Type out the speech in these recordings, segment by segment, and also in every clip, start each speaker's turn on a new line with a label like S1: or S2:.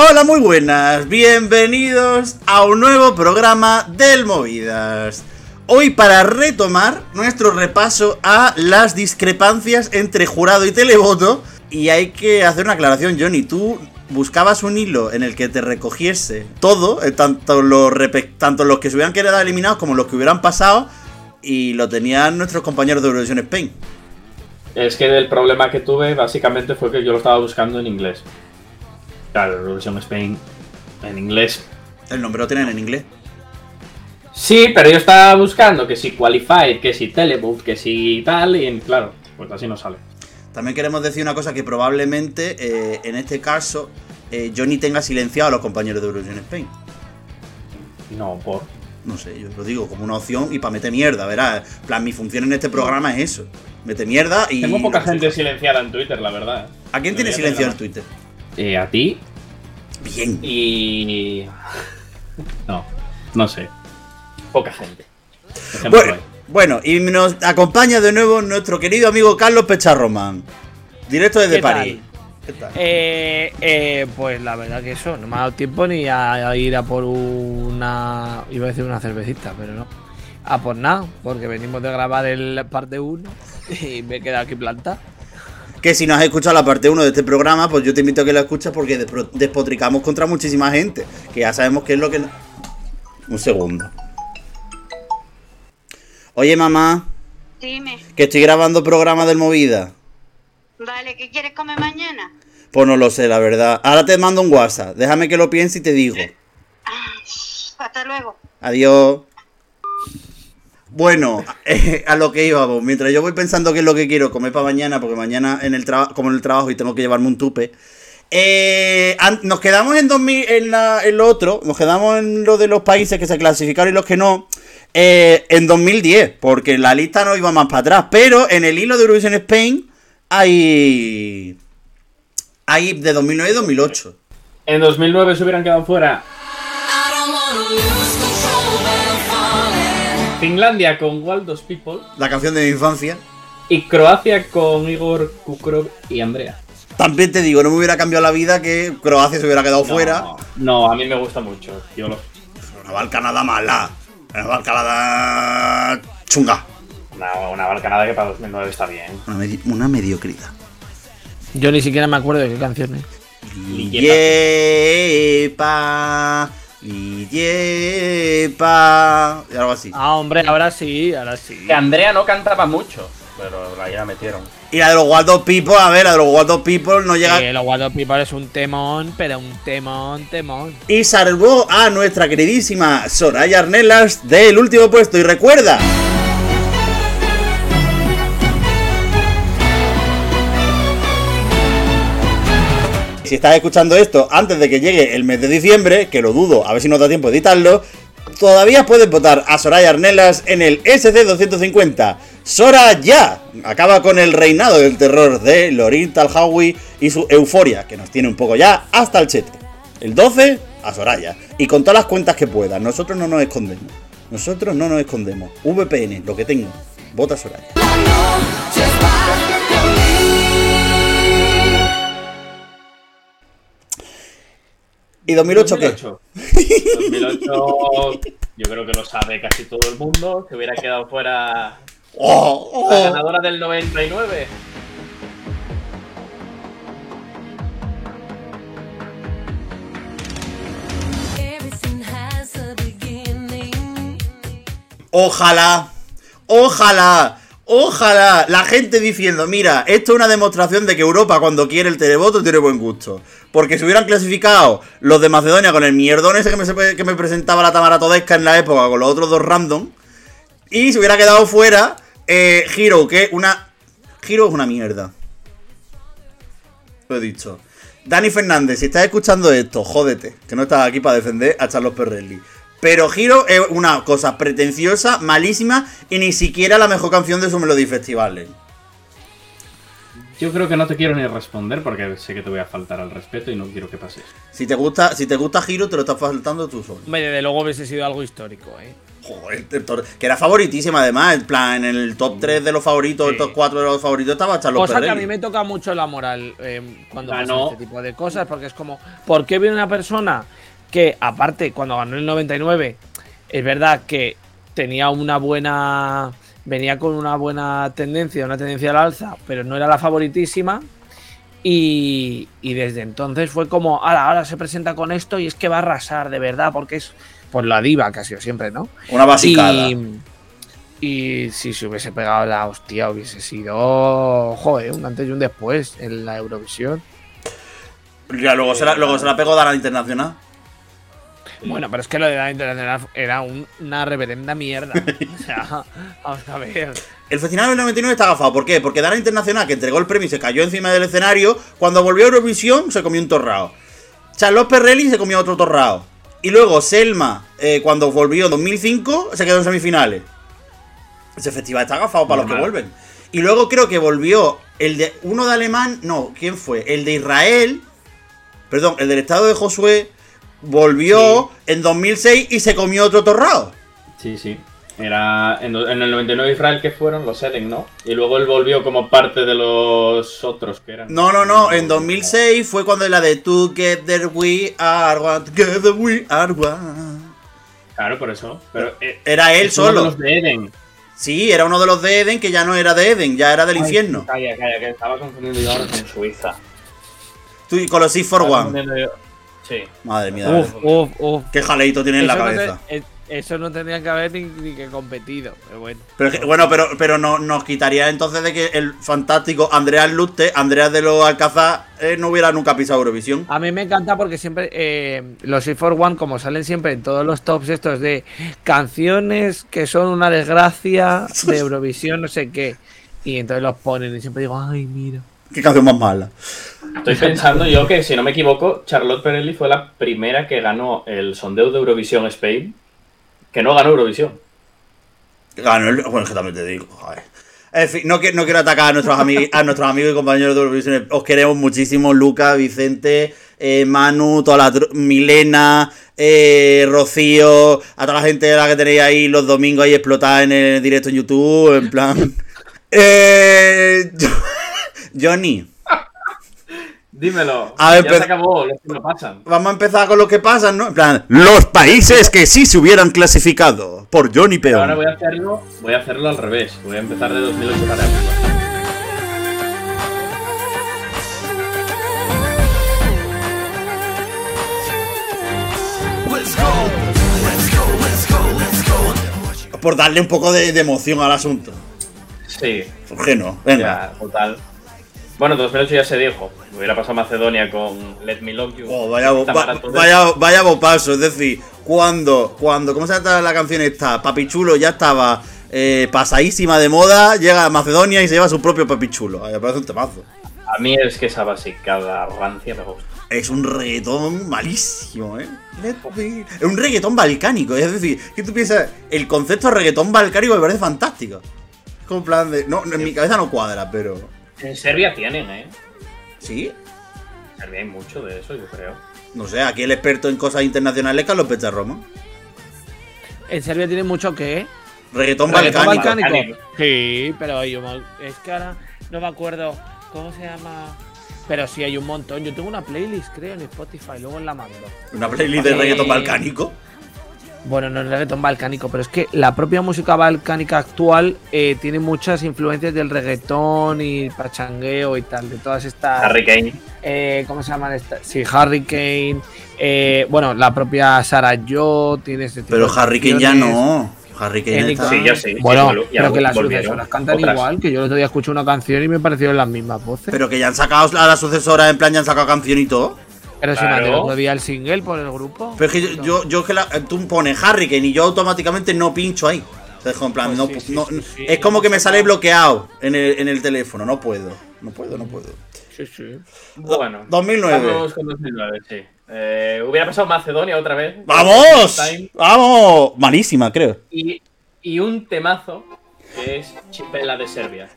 S1: Hola, muy buenas, bienvenidos a un nuevo programa del Movidas. Hoy para retomar nuestro repaso a las discrepancias entre jurado y televoto. Y hay que hacer una aclaración, Johnny, tú buscabas un hilo en el que te recogiese todo, eh, tanto los, tanto los que se hubieran quedado eliminados como los que hubieran pasado, y lo tenían nuestros compañeros de Eurovisión Spain.
S2: Es que el problema que tuve básicamente fue que yo lo estaba buscando en inglés. Claro, Eurovisión Spain en inglés.
S1: El nombre lo tienen en inglés.
S2: Sí, pero yo estaba buscando que si Qualified, que si Teleboot, que si tal, y claro, pues así no sale.
S1: También queremos decir una cosa que probablemente eh, en este caso eh, Johnny tenga silenciado a los compañeros de Eurovisión Spain.
S2: No, por.
S1: No sé, yo lo digo como una opción y para meter mierda, verás. plan, mi función en este programa es eso. Mete mierda y.
S2: Tengo poca gente silenciada en Twitter, la verdad.
S1: ¿A quién tiene silenciado en Twitter?
S2: Eh, a ti.
S1: Bien.
S2: Y. No, no sé. Poca gente.
S1: Bueno, bueno, y nos acompaña de nuevo nuestro querido amigo Carlos Pecharroman. Directo desde París.
S3: ¿Qué tal? Eh, eh, pues la verdad que eso, no me ha dado tiempo ni a, ir a por una. iba a decir una cervecita, pero no. A por nada, porque venimos de grabar el parte 1 y me he quedado aquí planta.
S1: Que si no has escuchado la parte 1 de este programa, pues yo te invito a que la escuches porque despotricamos contra muchísima gente. Que ya sabemos qué es lo que. Un segundo. Oye, mamá.
S4: Dime.
S1: Que estoy grabando programa del Movida.
S4: Vale, ¿qué quieres comer mañana?
S1: Pues no lo sé, la verdad. Ahora te mando un WhatsApp. Déjame que lo piense y te digo.
S4: Ah, hasta luego.
S1: Adiós. Bueno, eh, a lo que íbamos. Mientras yo voy pensando qué es lo que quiero comer para mañana, porque mañana en el trabajo, como en el trabajo y tengo que llevarme un tupe. Eh, nos quedamos en 2000, en, en lo otro, nos quedamos en lo de los países que se clasificaron y los que no. Eh, en 2010, porque la lista no iba más para atrás. Pero en el hilo de Eurovision Spain hay. Hay de 2009 y 2008.
S2: En 2009 se hubieran quedado fuera. Finlandia con Waldos People.
S1: La canción de mi infancia.
S2: Y Croacia con Igor Kukrov y Andrea.
S1: También te digo, no me hubiera cambiado la vida que Croacia se hubiera quedado fuera.
S2: No, a mí me gusta mucho. Yo lo...
S1: Una balcanada mala. Una balcanada chunga.
S2: Una, una balcanada que para 2009 está bien.
S1: Una, mediocridad.
S3: Yo ni siquiera me acuerdo de qué canción es.
S1: Yepa. Yepa. Y algo así.
S3: Ah, hombre, ahora sí, ahora sí.
S2: Que Andrea no cantaba mucho, pero la ya metieron.
S1: Y la de los Wild People, a ver, la de los Wild People no llega.
S3: Sí, los Wild People es un temón, pero un temón, temón.
S1: Y salvó a nuestra queridísima Soraya Arnelas del último puesto. Y recuerda. Si estás escuchando esto antes de que llegue el mes de diciembre, que lo dudo, a ver si nos da tiempo de editarlo, todavía puedes votar a Soraya Arnelas en el SC250. Sora ya acaba con el reinado del terror de Lorin Talhawi y su euforia, que nos tiene un poco ya hasta el chete. El 12 a Soraya. Y con todas las cuentas que pueda. Nosotros no nos escondemos. Nosotros no nos escondemos. VPN, lo que tengo. Vota Soraya. ¿Y 2008, 2008
S2: qué? 2008, yo creo que lo sabe casi todo el mundo, que hubiera quedado fuera
S1: oh, oh.
S2: la ganadora del 99.
S1: Ojalá, ojalá, ojalá la gente diciendo, mira, esto es una demostración de que Europa cuando quiere el televoto tiene buen gusto. Porque si hubieran clasificado los de Macedonia con el mierdón ese que me, presentaba la Tamara Todesca en la época con los otros dos random, y se hubiera quedado fuera eh, Hero, que una... Hero es una mierda. Lo he dicho. Dani Fernández, si estás escuchando esto, jódete, que no estás aquí para defender a Charlos Perrelli. Pero Hero es una cosa pretenciosa, malísima y ni siquiera la mejor canción de su Melody Festival.
S2: Yo creo que no te quiero ni responder porque sé que te voy a faltar al respeto y no quiero que pases.
S1: Si te gusta, si te gusta Hero, te lo estás faltando tú solo.
S3: Desde luego hubiese sido algo histórico, ¿eh?
S1: Joder, que era favoritísima además, en plan, en el top 3 de los favoritos, el top 4 de los favoritos estaba Charlos
S3: Cosa que a mí me toca mucho la moral eh, cuando
S2: Ah,
S3: pasa
S2: no.
S3: este tipo de cosas, porque es como, ¿por qué viene una persona que, aparte, cuando ganó el 99, es verdad que tenía una buena. Venía con una buena tendencia, una tendencia al alza, pero no era la favoritísima? Y, y desde entonces fue como, ahora, ahora se presenta con esto y es que va a arrasar de verdad, porque es pues la diva que ha sido siempre, ¿no?
S1: Una basicada.
S3: Y, y si se hubiese pegado la hostia, hubiese sido, joder, un antes y un después en la Eurovisión.
S1: Ya, luego, se la, luego se la pegó Dana Internacional.
S3: Bueno, pero es que lo de la internacional era un- una reverenda mierda. o sea, vamos a ver.
S1: El festival del 99 está agafado. ¿Por qué? Porque Dana Internacional, que entregó el premio y se cayó encima del escenario, cuando volvió a Eurovisión se comió un torrao. Charlotte Perrelli se comió otro torrao. Y luego Selma, eh, cuando volvió en 2005, se quedó en semifinales. Ese festival está agafado para los que vuelven. Y luego creo que volvió el de uno de alemán, no, ¿quién fue? El de Israel, perdón, el del estado de Josué, volvió en 2006 y se comió otro torrao.
S2: Sí, sí. Era en, en el 99 Israel que fueron los Eden, ¿no? Y luego él volvió como parte de los otros que eran.
S1: No, no, no. En 2006 fue cuando la de Together We Are One. Together We Are One.
S2: Claro, por eso. Pero eh,
S1: Era él
S2: es uno de
S1: solo.
S2: los de Eden.
S1: Sí, era uno de los de Eden que ya no era de Eden, ya era del infierno.
S2: Calla, calla, que estaba confundiendo yo ahora con Suiza.
S1: Tú con los Six for
S2: Estaba
S1: One.
S2: Sí.
S1: Madre mía.
S3: Uf, uf, uf.
S1: Qué jaleito tiene en la
S3: Eso no te-
S1: cabeza.
S3: eh, eso no tendría que haber ni, ni que competido. Pero bueno.
S1: Pero es que- bueno, pero, pero no, nos quitaría entonces de que el fantástico Andreas Luste, Andreas de los Alcázar, eh, no hubiera nunca pisado Eurovisión.
S3: A mí me encanta porque siempre eh, los Six for One, como salen siempre en todos los tops estos de canciones que son una desgracia de Eurovisión, no sé qué. Y entonces los ponen y siempre digo, ay, mira.
S1: Qué canción más mala.
S2: Estoy pensando yo que, si no me equivoco, Charlotte Perelli fue la primera que ganó el sondeo de Eurovisión Spain, que no ganó Eurovisión.
S1: Ganó el. Bueno, es que también te digo, joder. En fin, no, quiero atacar a nuestros, amigos, a nuestros amigos y compañeros de Eurovisión. Os queremos muchísimo, Luca, Vicente, eh, Manu, toda la Milena, eh, Rocío, a toda la gente de la que tenéis ahí los domingos ahí explotada en el directo en YouTube, en plan. Eh, Johnny,
S2: Dímelo.
S1: A ver,
S2: ya
S1: pero-
S2: se acabó, los que no pasan.
S1: vamos a empezar con lo que pasa, ¿no? En plan, los países que sí se hubieran clasificado por Johnny Peón.
S2: Ahora voy a hacerlo, voy a hacerlo al revés. Voy a empezar de 2008 para arriba.
S1: Por darle un poco de, de emoción al asunto.
S2: Sí,
S1: ¿Por qué no? Venga.
S2: ya, total. Bueno, 2008 ya se dijo. Hubiera pasado Macedonia con Let Me Love You.
S1: Oh, vaya, va-
S2: de-
S1: vaya, vaya es decir, cuando, cuando, ¿cómo se llama la canción esta? Papichulo ya estaba eh, pasadísima de moda, llega a Macedonia y se lleva su propio papichulo. Me parece un temazo.
S2: A mí es que esa basicada rancia me gusta.
S1: Es un reggaetón malísimo, ¿eh? Es un reggaetón balcánico, es decir, que tú piensas, el concepto de reggaetón balcánico me parece fantástico. Es como en plan de... No, en mi cabeza no cuadra, pero...
S2: En Serbia tienen, ¿eh?
S1: ¿Sí?
S2: En Serbia hay mucho de eso, yo creo.
S1: No sé, aquí el experto en cosas internacionales es Carlos Pecharroma.
S3: En Serbia tiene mucho que.
S1: Reggaetón,
S3: ¿Reggaetón
S1: balcánico.
S2: balcánico.
S3: Sí, pero yo es que ahora no me acuerdo cómo se llama. Pero sí hay un montón. Yo tengo una playlist, creo, en Spotify, luego en la mando.
S1: Una playlist de
S3: Eh,
S1: reggaetón balcánico.
S3: Bueno, no es reggaetón balcánico, pero es que la propia música balcánica actual eh, tiene muchas influencias del reggaetón y pachangueo y tal, de todas estas.
S2: Harry Kane.
S3: eh, ¿Cómo se llaman estas? Sí, Hurricane. Eh, bueno, la propia Sarah Joe tiene este tipo
S1: Pero
S3: de
S1: Harry Kane ya no. Harry Kane está...
S2: Sí, ya sí.
S3: Bueno,
S2: ya
S3: pero que las sucesoras cantan
S2: otras.
S3: igual, que yo el otro día escuché una canción y me parecieron las mismas voces. Pero,
S1: Pero que ya han sacado a la sucesora, en plan, ya han sacado canción y todo.
S3: Si me
S2: Claro.
S3: el otro día el single por el grupo.
S1: Pero es que yo, yo, yo que la, tú pones Harry Kane y yo automáticamente no pincho ahí. Entonces, en plan,
S3: Pues
S1: no,
S3: sí, sí,
S1: no-
S3: sí, sí,
S1: es como que me sale bloqueado en el, en el teléfono. No puedo. No puedo, no puedo.
S3: Sí, sí.
S2: Bueno.
S1: 2009.
S2: Vamos con 2009, sí. Eh, hubiera pasado Macedonia otra vez.
S1: ¡Vamos! ¡Vamos! Malísima, creo.
S2: Y, y un temazo que es Chipela de Serbia.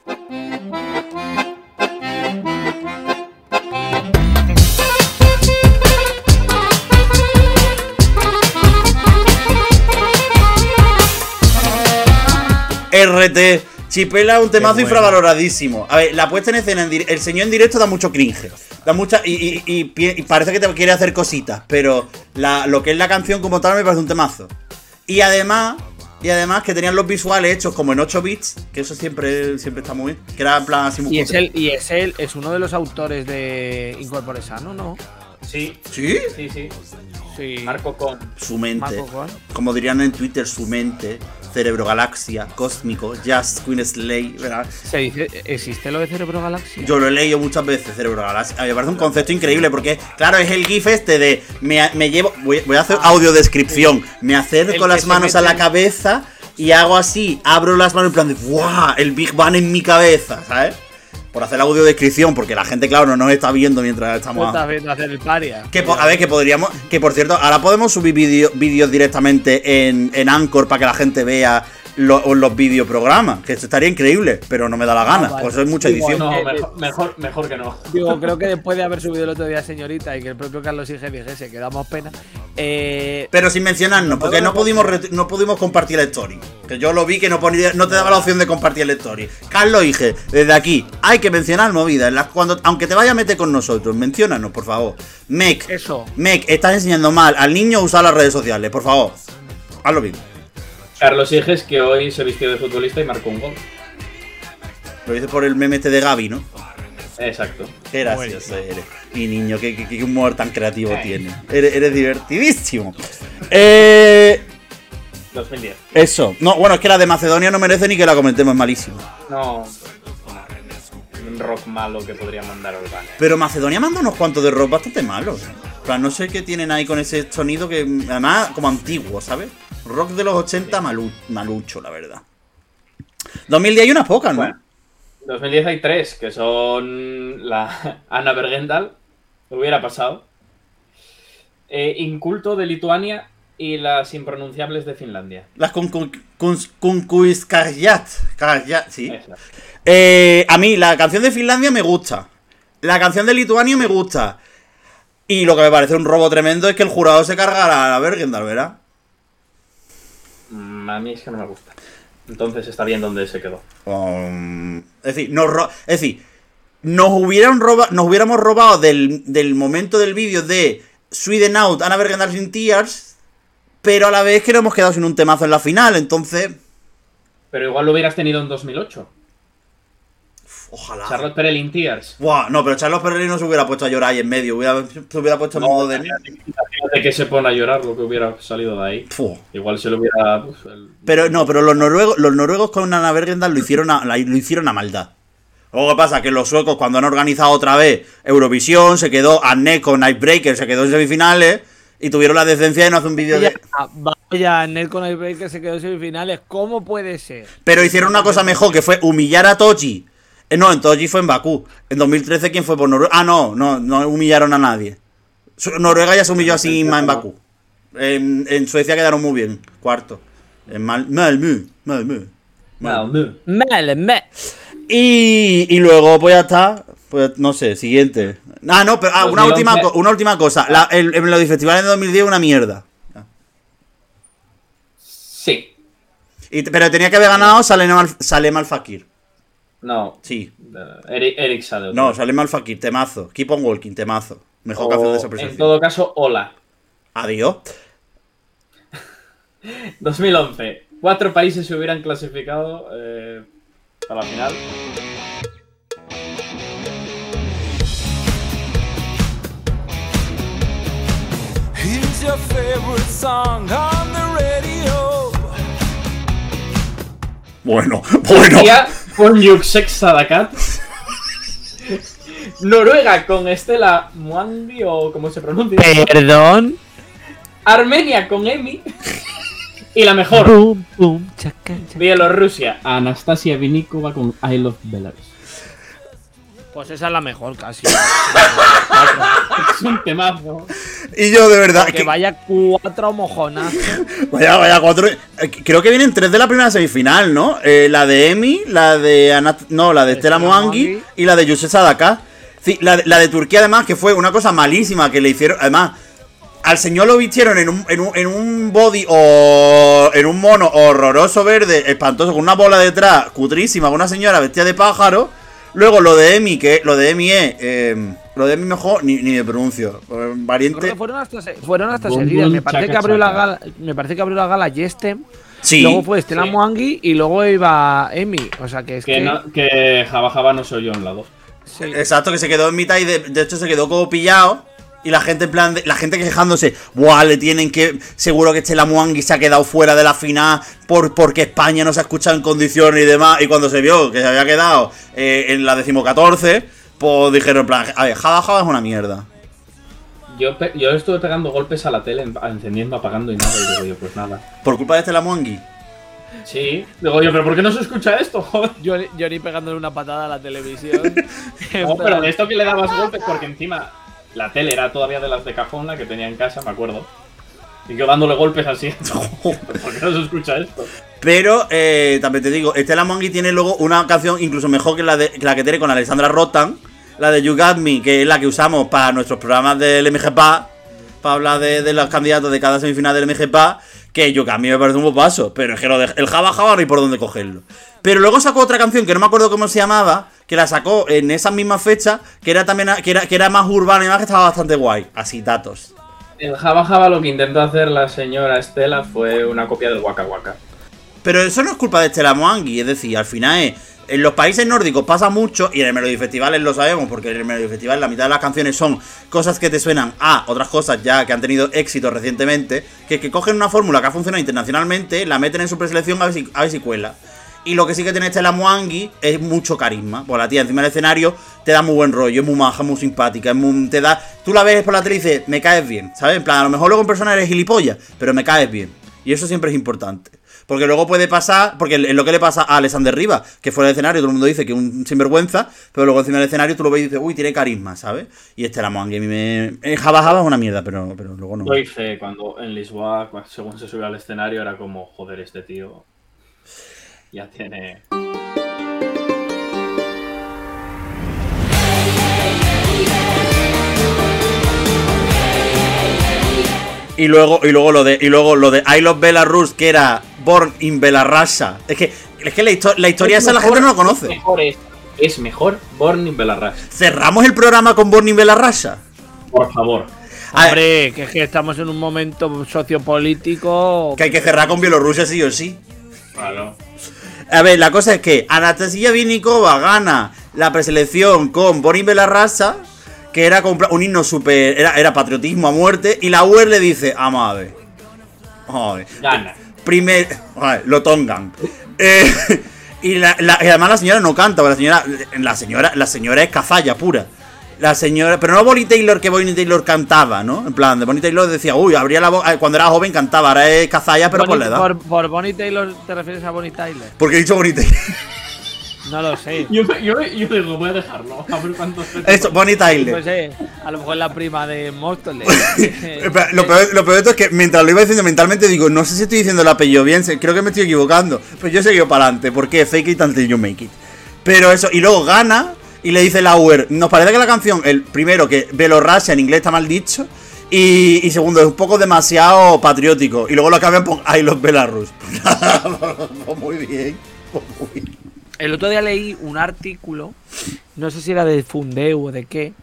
S1: RT. Chipela es un temazo
S3: bueno.
S1: infravaloradísimo. A ver, la puesta en escena, en el señor en directo da mucho cringe. Da mucha. Y, y- y pi- y parece que te quiere hacer cositas. Pero la- lo que es la canción como tal me parece un temazo. Y además. Y además que tenían los visuales hechos como en 8 bits. Que eso siempre, siempre está muy bien. Que era en plan así muy
S3: Y es él, y es él, es uno de los autores de Incorpore Sano, ¿no?
S2: Sí,
S1: ¿Sí?
S2: sí, sí.
S3: Sí.
S2: Marco con.
S1: Su mente.
S3: Marco Con.
S1: Como dirían en Twitter, su mente. Cerebro Galaxia, Cósmico, Just Queen Slay, ¿verdad?
S3: Se dice, ¿existe lo de Cerebro Galaxia?
S1: Yo lo he leído muchas veces, Cerebro Galaxia. Me parece un concepto increíble porque, claro, es el GIF este de me, me llevo. Voy, voy a hacer audiodescripción. Me acerco las manos a la cabeza y hago así, abro las manos en plan de ¡Wow! El Big Bang en mi cabeza, ¿sabes? Por hacer la audiodescripción, porque la gente, claro, no nos está viendo mientras
S3: ¿Tú
S1: estamos.
S3: estás viendo hacer el paria?
S1: Que, a ver, que podríamos. Que por cierto, ahora podemos subir vídeo- vídeos directamente en, en Anchor para que la gente vea lo- los videoprogramas. Que esto estaría increíble, pero no me da la gana.
S3: vale.
S1: Pues es mucha
S3: Digo,
S1: edición.
S2: No, mejor, mejor, mejor que no.
S3: Digo, creo que después de haber subido el otro día Señorita y que el propio Carlos Ige dijese que damos pena, eh,
S1: Pero sin mencionarnos, porque no pudimos, no pudimos compartir la story. Que yo lo vi que no, ponía, no te daba la opción de compartir la story. Carlos Ige, desde aquí, hay que mencionar movidas. en las- Cuando, aunque te vaya a meter con nosotros, menciónanos, por favor. Mec,
S3: eso.
S1: Mec, estás enseñando mal al niño a usar las redes sociales, por favor. Hazlo bien.
S2: Carlos Higes, que hoy se vistió de futbolista y marcó un gol.
S1: Lo dices por el meme este de Gaby, ¿no?
S2: Exacto.
S1: Qué gracioso eres. Mi niño, qué, qué- qué humor tan creativo tienes. Eres, eres divertidísimo. Eh,
S2: 2010.
S1: eso. No, bueno, es que la de Macedonia no merece ni que la comentemos, es malísimo.
S2: No. Un rock malo que podría mandar al banner.
S1: Pero Macedonia manda unos cuantos de rock bastante malos. En plan, no sé qué tienen ahí con ese sonido que, además, como antiguo, ¿sabes? Rock de los 80 malu- malucho, la verdad. 2010 hay unas pocas, ¿no?
S2: Bueno. 2010 hay tres, que son la Ana Bergendal, hubiera pasado, eh, Inculto de Lituania y las impronunciables de Finlandia.
S1: Las Kunkuiskajat. Sí. Eh, a mí, la canción de Finlandia me gusta. La canción de Lituania me gusta. Y lo que me parece un robo tremendo es que el jurado se cargara a Bergendal, ¿verdad?
S2: A mí es que no me gusta. Entonces está bien donde se quedó.
S1: Um, es decir, nos ro- es decir, nos, hubieran roba- nos hubiéramos robado del, del momento del vídeo de Sweden Out, Ana Bergendal sin Tears, pero a la vez que nos hemos quedado sin un temazo en la final, entonces...
S2: Pero igual lo hubieras tenido en 2008.
S1: Ojalá.
S2: Charlotte Perelin Tears.
S1: Buah, no, pero Charlos Perrelli no se hubiera puesto a llorar ahí en medio, hubiera- se hubiera puesto en modo de...
S2: Imagínate que se pone a llorar lo que hubiera salido de ahí. Igual se lo hubiera... el-
S1: Pero no, pero los noruegos, los noruegos con Ana Bergendal lo hicieron a, lo hicieron a maldad. Luego ¿qué pasa? Que los suecos cuando han organizado otra vez Eurovisión, se quedó Anne con Nightbreaker, se quedó en semifinales y tuvieron la decencia de no hacer un vídeo de...
S3: vaya, Nel con el break que se quedó en semifinales. ¿Cómo puede ser?
S1: Pero hicieron una cosa mejor, que fue humillar a Toji. Eh, no, en Toji fue en Bakú. En 2013, ¿quién fue por Noruega? Ah, no, no, no humillaron a nadie. Noruega ya se humilló a sí misma en Bakú. En, en Suecia quedaron muy bien, cuarto. En Mal Malmö, Malmö.
S2: Malmö.
S1: Y, y luego, pues ya está. Pues no sé, siguiente. Ah, no, pero ah, una,
S2: 2011.
S1: última, una última cosa. La, el, el Melody Festival de 2010 una mierda.
S2: Sí.
S1: Y, pero tenía que haber ganado Salem Al, Salem Al Fakir.
S2: No.
S1: Sí.
S2: Eh, Eric, Eric Sade.
S1: No, Salem Al Fakir, temazo. Keep on Walking, temazo. Mejor canción de esa
S2: O, en
S1: presentación.
S2: todo caso, hola.
S1: Adiós.
S2: 2011. Cuatro países se hubieran clasificado eh, para la final.
S5: Here's your favorite song on the radio.
S1: Bueno, bueno.
S2: Turquía Sadakat. Noruega con Estela Muandi o como se pronuncia.
S3: Perdón.
S2: Armenia con Emi. Y la mejor,
S3: Boom, boom, chaca, chaca.
S2: Bielorrusia. Anastasia Vinikova con I Love Belarus.
S3: Pues esa es la mejor casi.
S2: Es un temazo.
S1: Y yo, de verdad,
S3: que
S1: que
S3: vaya cuatro mojonas.
S1: vaya, vaya, cuatro. eh, Creo que vienen tres de la primera semifinal, ¿no? Eh, la de Emi, la de Anat- no, la de Estela Moangi y la de Yusef Sadaka. Sí, la, de- la de Turquía, además, que fue una cosa malísima que le hicieron. Además, al señor lo vistieron en un, en un, en un body o en un mono horroroso verde, espantoso, con una bola detrás, cutrísima, con una señora vestida de pájaro. Luego lo de Emi, que lo de Emi es. eh, lo de Emi mejor, ni, ni me pronuncio. Eh,
S3: Creo
S1: Variante.
S3: que fueron hasta, se- fueron hasta
S2: Bum,
S3: seguidas.
S2: bum,
S3: Me parece
S2: chaca,
S3: que abrió la gala, me parece que abrió la gala Jestem.
S1: Sí.
S3: Luego fue Estela
S2: Sí.
S3: Moangui y luego iba Emi. O sea que es que.
S2: Que, no, que Java Java no soy yo en la 2.
S3: sí.
S1: Exacto, que se quedó en mitad y de, de hecho se quedó como pillado. Y la gente en plan, de- la gente quejándose, Buah, le tienen que, seguro que este Lamuangui se ha quedado fuera de la final por, porque España no se ha escuchado en condiciones y demás. Y cuando se vio que se había quedado eh, en la decimocatorce, pues dijeron en plan, a ver, Java Java es una mierda.
S2: Yo, yo estuve pegando golpes a la tele, en- encendiendo, apagando y nada. Y digo yo, pues nada.
S1: Por culpa de este Lamuangui.
S2: Sí. Digo yo, pero ¿por qué no se escucha esto? Joder.
S3: Yo, yo ni pegándole una patada a la televisión.
S2: No, pero de esto que le dabas golpes, porque encima la tele era todavía de las de cajón, la que tenía en casa, me acuerdo. Y yo dándole golpes así. ¿Por qué no se escucha esto?
S1: Pero eh, también te digo, Estela Mongi tiene luego una canción incluso mejor que la, de, que la que tiene con Alexandra Rotan, la de You Got Me, que es la que usamos para nuestros programas del MGPA, para hablar de, los candidatos de cada semifinal del MGPA, que You Got Me me parece un buen paso, pero es que lo de- el Java Java no hay por dónde cogerlo. Pero luego sacó otra canción que no me acuerdo cómo se llamaba, que la sacó en esa misma fecha, que era también que era, que era más urbana y más que estaba bastante guay. Así, datos.
S2: El Java Java lo que intentó hacer la señora Estela fue una copia del Waka Waka.
S1: Pero eso no es culpa de Estela Moangui, es decir, al final es. En los países nórdicos pasa mucho, y en el Melody Festival lo sabemos, porque en el Melody Festival la mitad de las canciones son cosas que te suenan a otras cosas ya que han tenido éxito recientemente, que, que cogen una fórmula que ha funcionado internacionalmente, la meten en su preselección a ver si, a ver si cuela. Y lo que sí que tiene Estela Moangui es mucho carisma. Pues la tía encima del escenario te da muy buen rollo, es muy maja, muy simpática, es muy, te da. Tú la ves por la tele y dices, me caes bien, ¿sabes? En plan, a lo mejor luego en persona eres gilipollas, pero me caes bien. Y eso siempre es importante. Porque luego puede pasar, porque es lo que le pasa a Alexander Rivas, que fuera del escenario todo el mundo dice que es un sinvergüenza, pero luego encima del escenario tú lo ves y dices, uy, tiene carisma, ¿sabes? Y este la Moangui a mí me. eh, Java Java es una mierda, pero, pero luego no.
S2: Lo hice cuando en Lisboa, según se subió al escenario, era como, joder, este tío ya tiene...
S1: Y luego, y luego lo de, y luego lo de I Love Belarus, que era Born in Belarusha. Es que, es que la, histo- la historia esa la gente no la conoce.
S2: Mejor es, es mejor Born in Belarus.
S1: Cerramos el programa con Born in Belarusha.
S2: Por favor.
S1: A ver,
S3: Hombre, que es que estamos en un momento sociopolítico.
S1: que hay que cerrar con Bielorrusia sí o sí.
S2: Claro.
S1: A ver, la cosa es que Anastasia Vinikova gana la preselección con Boris Belarrasa, que era compra- un himno super. Era, era patriotismo a muerte, y la UER le dice: Vamos a ver. Vamos a ver.
S2: Gana.
S1: Primer. a ver, lo tongan. Eh, y, la- la- y además la señora no canta, la señora. La señora, la señora es cazalla pura. La señora. Pero no Bonnie Taylor que Bonnie Taylor cantaba, ¿no? En plan, de Bonnie Taylor decía, uy, abría la boca. Cuando era joven cantaba, ahora es cazalla, pero por la edad.
S3: por, por Bonnie Taylor te refieres a Bonnie Tyler.
S1: Porque he dicho Bonnie Taylor.
S3: No lo sé.
S2: Yo, yo, yo digo, voy a dejarlo. A ver cuántos.
S1: Esto, Bonnie Tyler.
S3: No sé, a lo mejor la prima de Móstoles.
S1: Espera, Lo peor, lo peor de esto es que mientras lo iba diciendo mentalmente digo, no sé si estoy diciendo el apellido bien, creo que me estoy equivocando. Pero yo he seguido para adelante, porque fake it until you make it. Pero eso, y luego gana y le dice Lauer, nos parece que la canción, el primero, que Belorrasia en inglés está mal dicho, y, y segundo, es un poco demasiado patriótico. Y luego lo cambian por I love Belarus. Pues muy bien. pues muy bien.
S3: El otro día leí un artículo, no sé si era de Fundeu o de qué,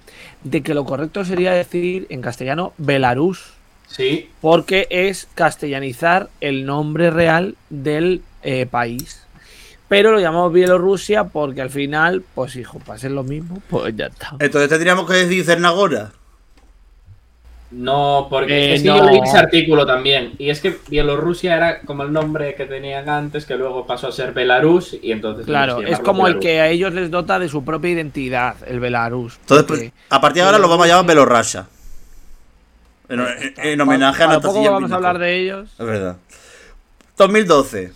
S3: de que lo correcto sería decir en castellano Belarus,
S2: Sí,
S3: porque es castellanizar el nombre real del eh, país. Pero lo llamamos Bielorrusia porque al final, pues hijo, para ser lo mismo, pues ya está.
S1: Entonces tendríamos que decir Cernagora.
S2: No, porque
S3: Eh,
S2: es que
S3: no.
S2: yo leí ese artículo también. Y es que Bielorrusia era como el nombre que tenían antes, que luego pasó a ser Belarus, y entonces.
S3: Claro, es como el que a ellos les dota de su propia identidad, el Belarus.
S1: Entonces,
S3: porque-
S1: pues, a partir de ahora lo vamos a llamar Belorrasia. En, en- en homenaje a Anastasia
S3: vamos a hablar de ellos.
S1: Es verdad. 2012.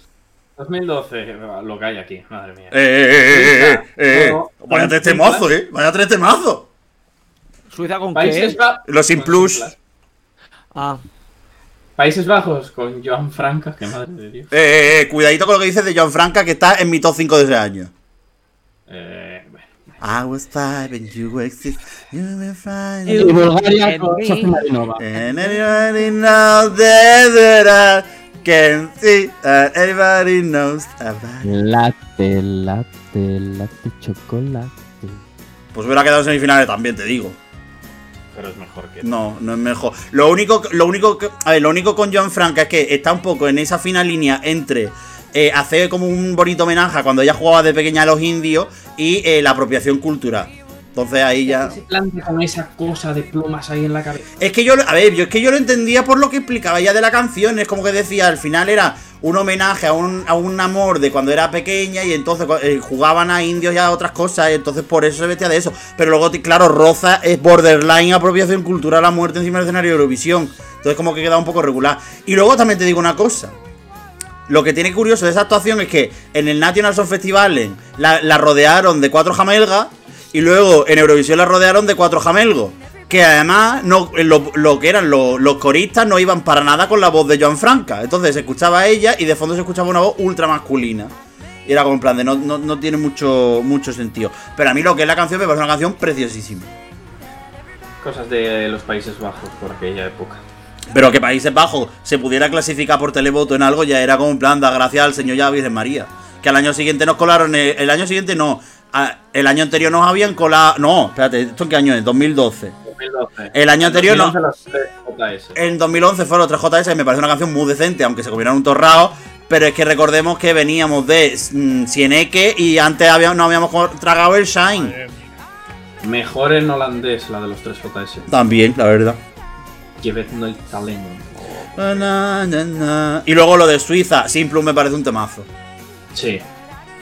S2: 2012, lo que hay aquí, madre mía.
S1: Eh, eh, eh, eh, eh, eh.
S2: No,
S1: Vaya tres temazos, eh. Vaya tres temazos.
S3: ¿Suiza con
S2: Países,
S3: qué?
S2: Ba-
S1: Los sin
S2: con
S1: plus.
S2: Plus.
S3: Ah,
S2: Países Bajos con Joan Franca, que madre de Dios.
S1: Eh, eh, eh, cuidadito con lo que dices de John Franca, que está en mi top 5 de ese año.
S2: Eh, bueno,
S1: I was five and you exist. You were fine.
S6: Y Bulgaria
S3: En
S6: con
S3: mí.
S6: Sofía Marinova.
S1: And everybody knows that I can see that everybody knows about.
S6: Latte, latte, latte, chocolate.
S1: Pues hubiera quedado en semifinales también, te digo.
S2: Pero es mejor que.
S1: No, no es mejor. Lo único, lo único, que- a ver, lo único con Joan Franca es que está un poco en esa fina línea entre eh, hacer como un bonito homenaje a cuando ella jugaba de pequeña a los indios y eh, la apropiación cultural. Entonces ahí ya.
S2: Se planta con esa cosa de plumas ahí en la cabeza.
S1: Es que yo, lo- a ver, yo es que yo lo entendía por lo que explicaba ya de la canción. Es como que decía, al final era un homenaje a un, amor de cuando era pequeña y entonces eh, jugaban a indios y a otras cosas. Y entonces por eso se vestía de eso. Pero luego, claro, Roza es borderline apropiación cultural a muerte encima del escenario de Eurovisión. Entonces, como que queda un poco regular. Y luego también te digo una cosa. Lo que tiene curioso de esa actuación es que en el National Song Festival la, la rodearon de cuatro jamelgas y luego en Eurovisión la rodearon de cuatro jamelgos. Que además no, lo, lo que eran los, los coristas no iban para nada con la voz de Joan Franca. Entonces se escuchaba a ella y de fondo se escuchaba una voz ultra masculina. Y era como en plan de no, no, no tiene mucho, mucho sentido. Pero a mí lo que es la canción me parece una canción preciosísima.
S2: Cosas de los Países Bajos por aquella época.
S1: Pero que Países Bajos se pudiera clasificar por televoto en algo ya era como en plan, da gracias al Señor y a la Virgen María. Que al año siguiente nos colaron, el, el año siguiente no, a- el año anterior nos habían colado, no, espérate, ¿esto en qué año es? 2012.
S2: 2012.
S1: El año anterior no.
S2: 2011 los tres JS.
S1: En 2011 fueron los 3 JS y me parece una canción muy decente, aunque se comieran un torrado. Pero es que recordemos que veníamos de mm, Sieneque y antes habíamos, no habíamos tragado el Shine.
S2: Mejor en holandés la de los tres JS.
S1: También, la verdad.
S2: Llevet no talento.
S1: Na, na, na, na. Y luego lo de Suiza, Simplum me parece un temazo.
S2: Sí.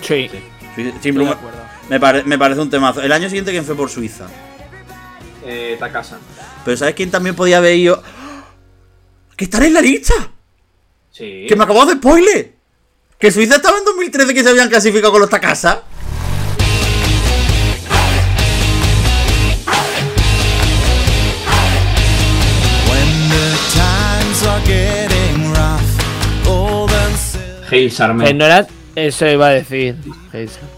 S3: Sí.
S2: Sí.
S1: Simplum
S3: de
S1: me,
S3: acuerdo.
S1: me pare- me parece un temazo. El año siguiente, ¿quién fue por Suiza?
S2: Eh, Takasa.
S1: Pero ¿sabes quién también podía haber ido? ¡Que estará en la lista!
S2: Sí.
S1: ¡Que me acabo de spoiler! ¿Que Suiza estaba en 2013 que se habían clasificado con los Takasa?
S3: Que
S2: Sarmen.
S3: no era. Eso iba a decir.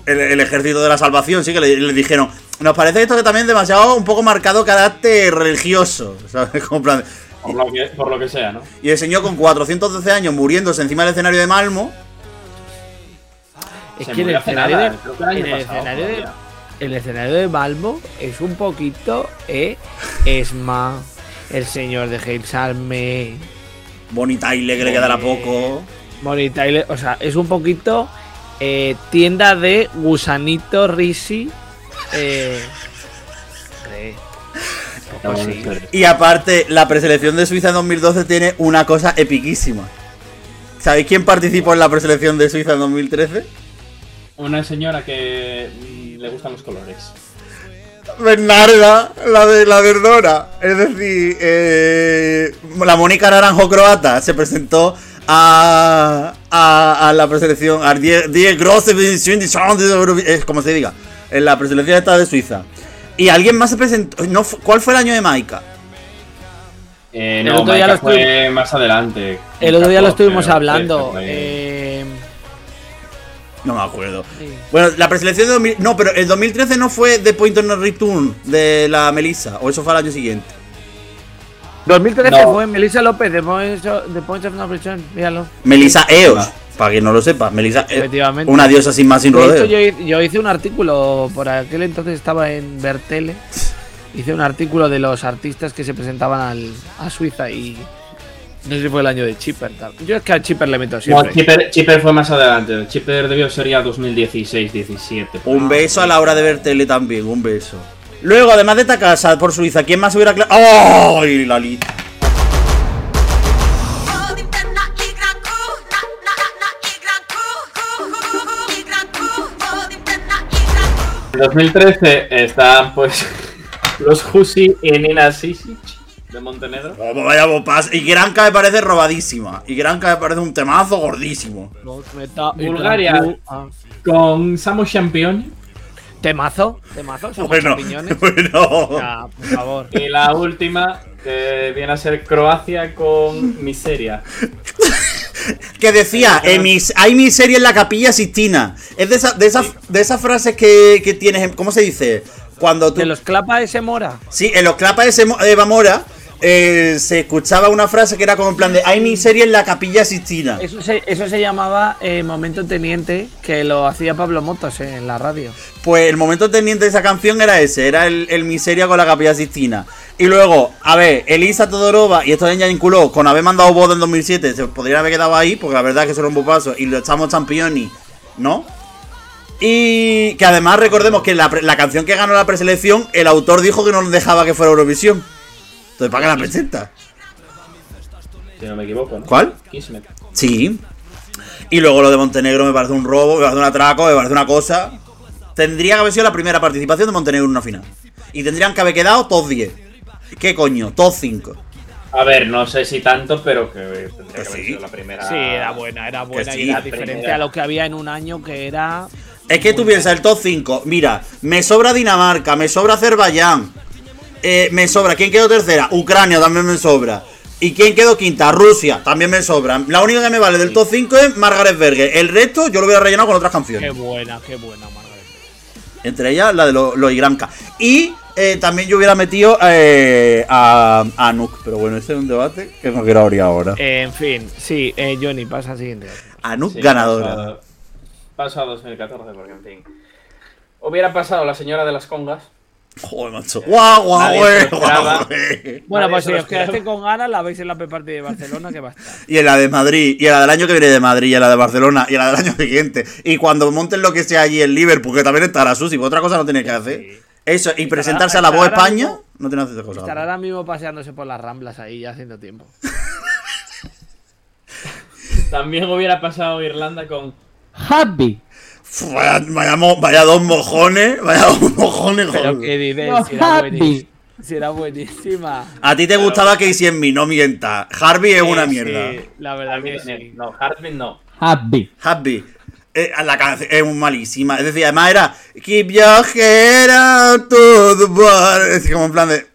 S1: El, el ejército de la salvación, sí que le, le dijeron. Nos parece esto que también demasiado un poco marcado carácter religioso. ¿Sabes? Como en plan-
S2: Por lo, que, por lo que sea, ¿no?
S1: Y el señor con 412 años muriéndose encima del escenario de Malmo.
S3: Es
S2: Se
S3: que el escenario, de,
S2: el
S3: escenario de-
S2: todavía.
S3: el escenario de Malmo es un poquito eh, Esma, el señor de Hale Salme,
S1: Bonnie Tyler, que le quedará poco.
S3: Bonnie Tyler, o sea, es un poquito eh, tienda de gusanito Risi. Eh, eh, así.
S1: Y aparte, la preselección de Suiza en 2012 tiene una cosa epiquísima. ¿Sabéis quién participó en la preselección de Suiza en 2013?
S2: Una señora que mm, le gustan los colores.
S1: Bernarda, la de la verdora. Es decir, eh, la Mónica Naranjo croata se presentó a, a, a la preselección, a Die, Die Grosse Edition de Chant de Eurovi- es como se diga, en la preselección esta de Suiza. Y alguien más se presentó. No, ¿Cuál fue el año de Maika?
S2: Eh,
S3: El
S2: no,
S3: otro día
S2: Maika
S3: lo
S2: fue más adelante.
S3: El otro día lo
S2: 14,
S3: estuvimos hablando.
S2: 13, fue-
S3: eh,
S1: No me acuerdo.
S3: sí.
S1: Bueno, la preselección de 2000, No, pero el 2013 no fue The Point of No Return de la Melissa, o eso fue el año siguiente.
S3: 2013
S2: No.
S3: fue Melissa López de Points of, de Points of No Return, míralo.
S1: Melissa Eos, para quien no lo sepa. Melissa
S3: Efectivamente.
S1: una diosa sin más sin rodeo.
S3: yo, hi- yo hice un artículo, por aquel entonces estaba en Bertele, hice un artículo de los artistas que se presentaban al, a Suiza y no sé si fue el año de Chipper. Tal. Yo es que al Chipper le meto
S2: No,
S3: siempre.
S2: Chipper, Chipper fue más adelante. Chipper debió ser ya 2016-17.
S1: Un beso a Laura de Bertele también, un beso. Luego, además de esta casa por Suiza, ¿quién más hubiera... ¡Ay, la li-
S2: 2013 están pues los Husi y Nina Sisic de Montenegro.
S1: Oh, vaya bopas. Y Granca me parece robadísima. Y Granca me parece un temazo gordísimo.
S2: Bulgaria.
S3: Ah.
S2: Con Samu Champion.
S3: Temazo, temazo,
S1: Bueno,
S3: champiñones.
S1: bueno.
S3: Ya, por favor.
S2: Y la última, que viene a ser Croacia con Miseria.
S1: que decía,
S2: Pero-
S1: "En mis- hay miseria en la capilla Sistina. Es de, esa- de, esas, de esas frases que, que tienes, en- ¿cómo se dice? Cuando tú...
S3: De los clapas ese mora.
S1: Sí, en los clapas de ese de Eva Mora eh, se escuchaba una frase que era como en plan de, hay miseria en la capilla Sistina.
S3: Eso se, eso se llamaba eh, Momento Teniente, que lo hacía Pablo Motos en la radio.
S1: Pues el momento teniente de esa canción era ese, era el, el miseria con la capilla Sistina. Y luego, a ver, Elisa Todorova y esto de vinculó con haber mandado boda en 2007, se podría haber quedado ahí, porque la verdad es que era un bupazo, y lo echamos campeoni, ¿no? Y que además recordemos que la, la canción que ganó la preselección, el autor dijo que no dejaba que fuera Eurovisión. Entonces, ¿para qué la presenta?
S2: Si no me equivoco, ¿no?
S1: ¿Cuál?
S2: Kismet.
S1: Sí. Y luego lo de Montenegro me parece un robo, me parece un atraco, me parece una cosa. Tendría que haber sido la primera participación de Montenegro en una final. Y tendrían que haber quedado todos 10. ¿Qué coño? Todos 5.
S2: A ver, no sé si tanto, pero que tendría que
S1: Pues
S2: haber
S1: sí.
S2: sido la primera.
S3: Sí, era buena, era buena.
S1: sí,
S3: y era
S1: la
S3: diferente
S2: primera.
S3: a lo que había en un año que era.
S1: Es que tú piensas, el top 5. Mira, me sobra Dinamarca, me sobra Azerbaiyán. Eh, me sobra. ¿Quién quedó tercera? Ucrania también me sobra. ¿Y quién quedó quinta? Rusia, también me sobra. La única que me vale del top 5 es Margaret Berger. El resto yo lo hubiera rellenado con otras
S3: Qué
S1: canciones.
S3: buena, qué buena, Margaret.
S1: Entre ellas la de los lo Igranca. Y eh, también yo hubiera metido eh, a, a Anuk. Pero bueno, ese es un debate que no quiero abrir ahora.
S3: Eh, en fin, sí, eh, Johnny, pasa al siguiente.
S1: Anuk
S2: Sí,
S1: ganadora.
S2: Paso, paso a 2014, porque en fin. Hubiera pasado la señora de las congas.
S1: Joder, macho. Guau, guau, güey, guau, güey.
S3: Bueno, pues si os quedaste con ganas, la veis en la P-Party de Barcelona, que va a estar.
S1: Y en la de Madrid, y en la del año que viene de Madrid, y en la de Barcelona, y en la del año siguiente. Y cuando monten lo que sea allí en Liverpool, que también estará Susi, porque otra cosa no tiene que hacer. Eso, y presentarse a la voz España,
S3: mismo-
S1: no tiene que hacer cosas.
S3: Estará ahora mismo paseándose por las ramblas ahí, ya haciendo tiempo.
S2: También hubiera pasado Irlanda con.
S6: Happy.
S1: Vaya, vaya, mo- vaya dos mojones, vaya dos mojones,
S3: Pero
S1: joder.
S3: qué dices,
S6: No,
S3: si era,
S6: happy.
S3: buenísima, si era buenísima.
S1: A ti te gustaba Casey en mí, no mienta. Harvey es una mierda.
S3: sí, la verdad que sí.
S2: No, Hardman no.
S6: Happy.
S1: Happy. Eh, la canción es malísima. Es decir, además era Keep your head out to the bar. Es decir, como en plan de.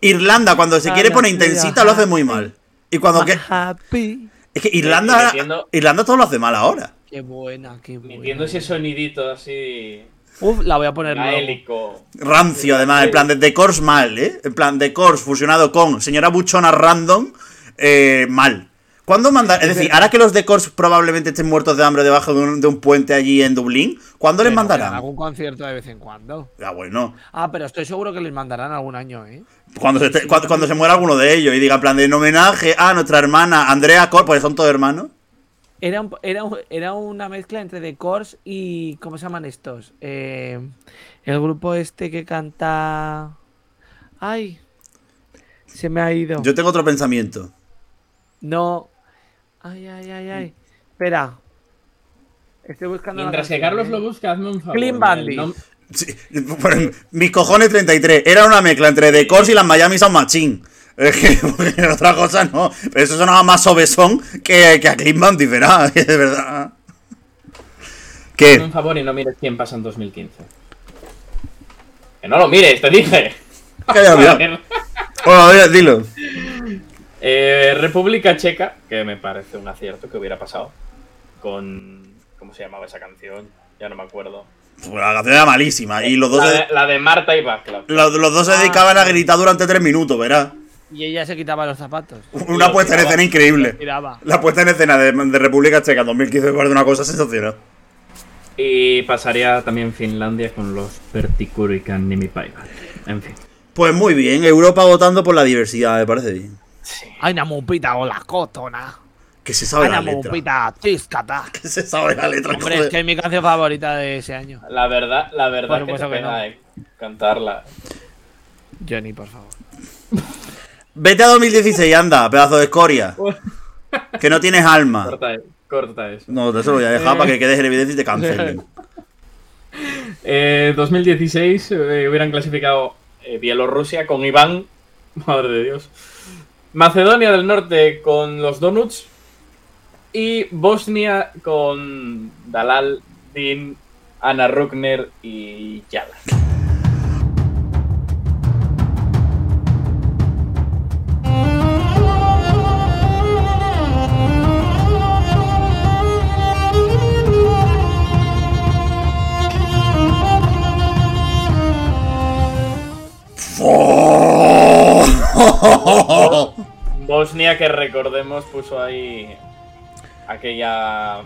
S1: Irlanda, cuando se quiere poner intensita, lo hace muy mal. Y cuando que.
S3: Happy.
S1: Es que Irlanda.
S2: Y metiendo-
S1: Irlanda todo lo hace mal ahora.
S3: Qué buena, qué buena.
S2: Metiendo ese sonidito así.
S3: Uf, la voy a poner luego.
S1: Rancio, además, en plan de, de Course mal, ¿eh? En plan de Course fusionado con señora buchona random, eh, mal. ¿Cuándo mandan? Es decir, ahora que los de Course probablemente estén muertos de hambre debajo de un, de un puente allí en Dublín, ¿cuándo les
S3: Pero
S1: mandarán?
S3: algún concierto de vez en cuando.
S1: Ya bueno.
S3: Ah, pero estoy seguro que les mandarán algún año, ¿eh?
S1: Cuando se, esté- cuando, cuando se muera alguno de ellos y diga en plan de en homenaje a nuestra hermana Andrea Cor, pues son todos hermanos.
S3: Era, un- era, un- era una mezcla entre The Course y. ¿Cómo se llaman estos? Eh, el grupo este que canta. ¡Ay! Se me ha ido.
S1: Yo tengo otro pensamiento.
S3: No. ¡Ay, ay, ay, ay! Espera. Estoy buscando.
S2: Mientras que Carlos
S3: ¿eh?
S2: lo busca, hazme un favor.
S3: Clean Bandit.
S2: nom-
S1: Sí, bueno, mis cojones 33. Era una mezcla entre The Course y las Miami Sound Machine. Es que porque otra cosa no. Pero eso sonaba más obesón que, que a Clean Bandit, verás, de verdad. ¿Qué?
S2: un favor y no mires quién pasa en 2015. Que no lo mires, te dije.
S1: Calla. Bueno, dilo.
S2: Eh, República Checa, que me parece un acierto que hubiera pasado. Con. ¿Cómo se llamaba esa canción? Ya no me acuerdo.
S1: Pues la canción era malísima. Y los dos,
S2: La
S1: se,
S2: de, la de Marta y Václav.
S1: los, los dos se dedicaban a gritar durante tres minutos, verás.
S3: Y ella se quitaba los zapatos.
S1: Una puesta en escena increíble. La puesta en escena de, de República Checa 2015 me parece una cosa sensacional.
S2: Y pasaría también Finlandia con los Vertikurikan Nimipaival. En fin.
S1: Pues muy bien, Europa votando por la diversidad, me parece bien.
S2: Sí.
S3: Aina mupita o la cotona.
S1: Que se sabe la letra.
S3: mupita tiscata.
S1: Que se sabe la letra,
S3: Hombre,
S1: joder.
S3: es que es mi canción favorita de ese año.
S2: La verdad, la verdad
S3: Por
S2: que te
S3: supuesto que no.
S2: eh, cantarla.
S3: Johnny, por favor.
S1: Vete a 2016, anda, pedazo de escoria. Que no tienes alma.
S2: Corta, corta eso.
S1: No, te eso lo voy a dejar para que quedes en evidencia y te cancelen.
S2: Eh, 2016 eh, hubieran clasificado eh, Bielorrusia con Iván. Madre de Dios. Macedonia del Norte con los Donuts. Y Bosnia con Dalal, Din, Ana Rukner y Yala. ¡Oh! Bosnia, que recordemos, puso ahí aquella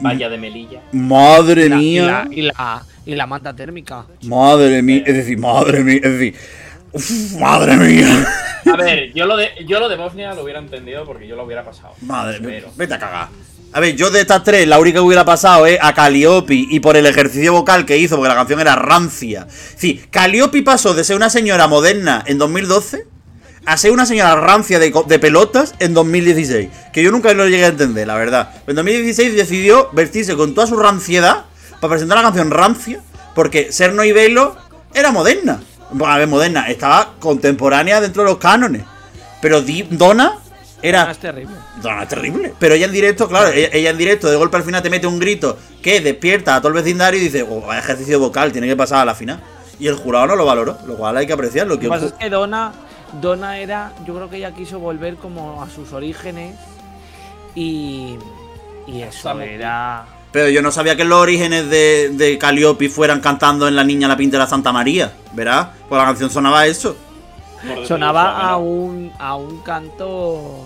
S2: valla de Melilla.
S1: Madre mía.
S3: Y la, y la, manta térmica.
S1: Madre mía. Es decir, madre mía. Es decir, uf, madre mía.
S2: A ver, yo lo, de, yo lo de Bosnia lo hubiera entendido porque yo lo hubiera pasado.
S1: Madre mía. Vete a cagar. A ver, yo de estas tres, la única que hubiera pasado es a Calliope y por el ejercicio vocal que hizo, porque la canción era rancia. Sí, Calliope pasó de ser una señora moderna en 2012 a ser una señora rancia de, de pelotas en 2016. Que yo nunca lo llegué a entender, la verdad. En 2016 decidió vestirse con toda su ranciedad para presentar la canción rancia, porque Serno y Velo era moderna. A ver, moderna, estaba contemporánea dentro de los cánones. Pero Donna era
S3: es terrible.
S1: no, es terrible. Pero ella en directo, claro, ella, ella en directo, de golpe al final te mete un grito que despierta a todo el vecindario y dice, oh, vaya ejercicio vocal, tiene que pasar a la final. Y el jurado no lo valoró, lo cual hay que apreciarlo.
S3: Lo
S1: Que
S3: que pasa es que Donna, Donna era, yo creo que ella quiso volver como a sus orígenes y, y eso era...
S1: Pero yo no sabía que los orígenes de, de Calliope fueran cantando en La Niña la Pinta de la Santa María, ¿verdad? Pues la canción sonaba eso.
S3: Sonaba a un, a un canto,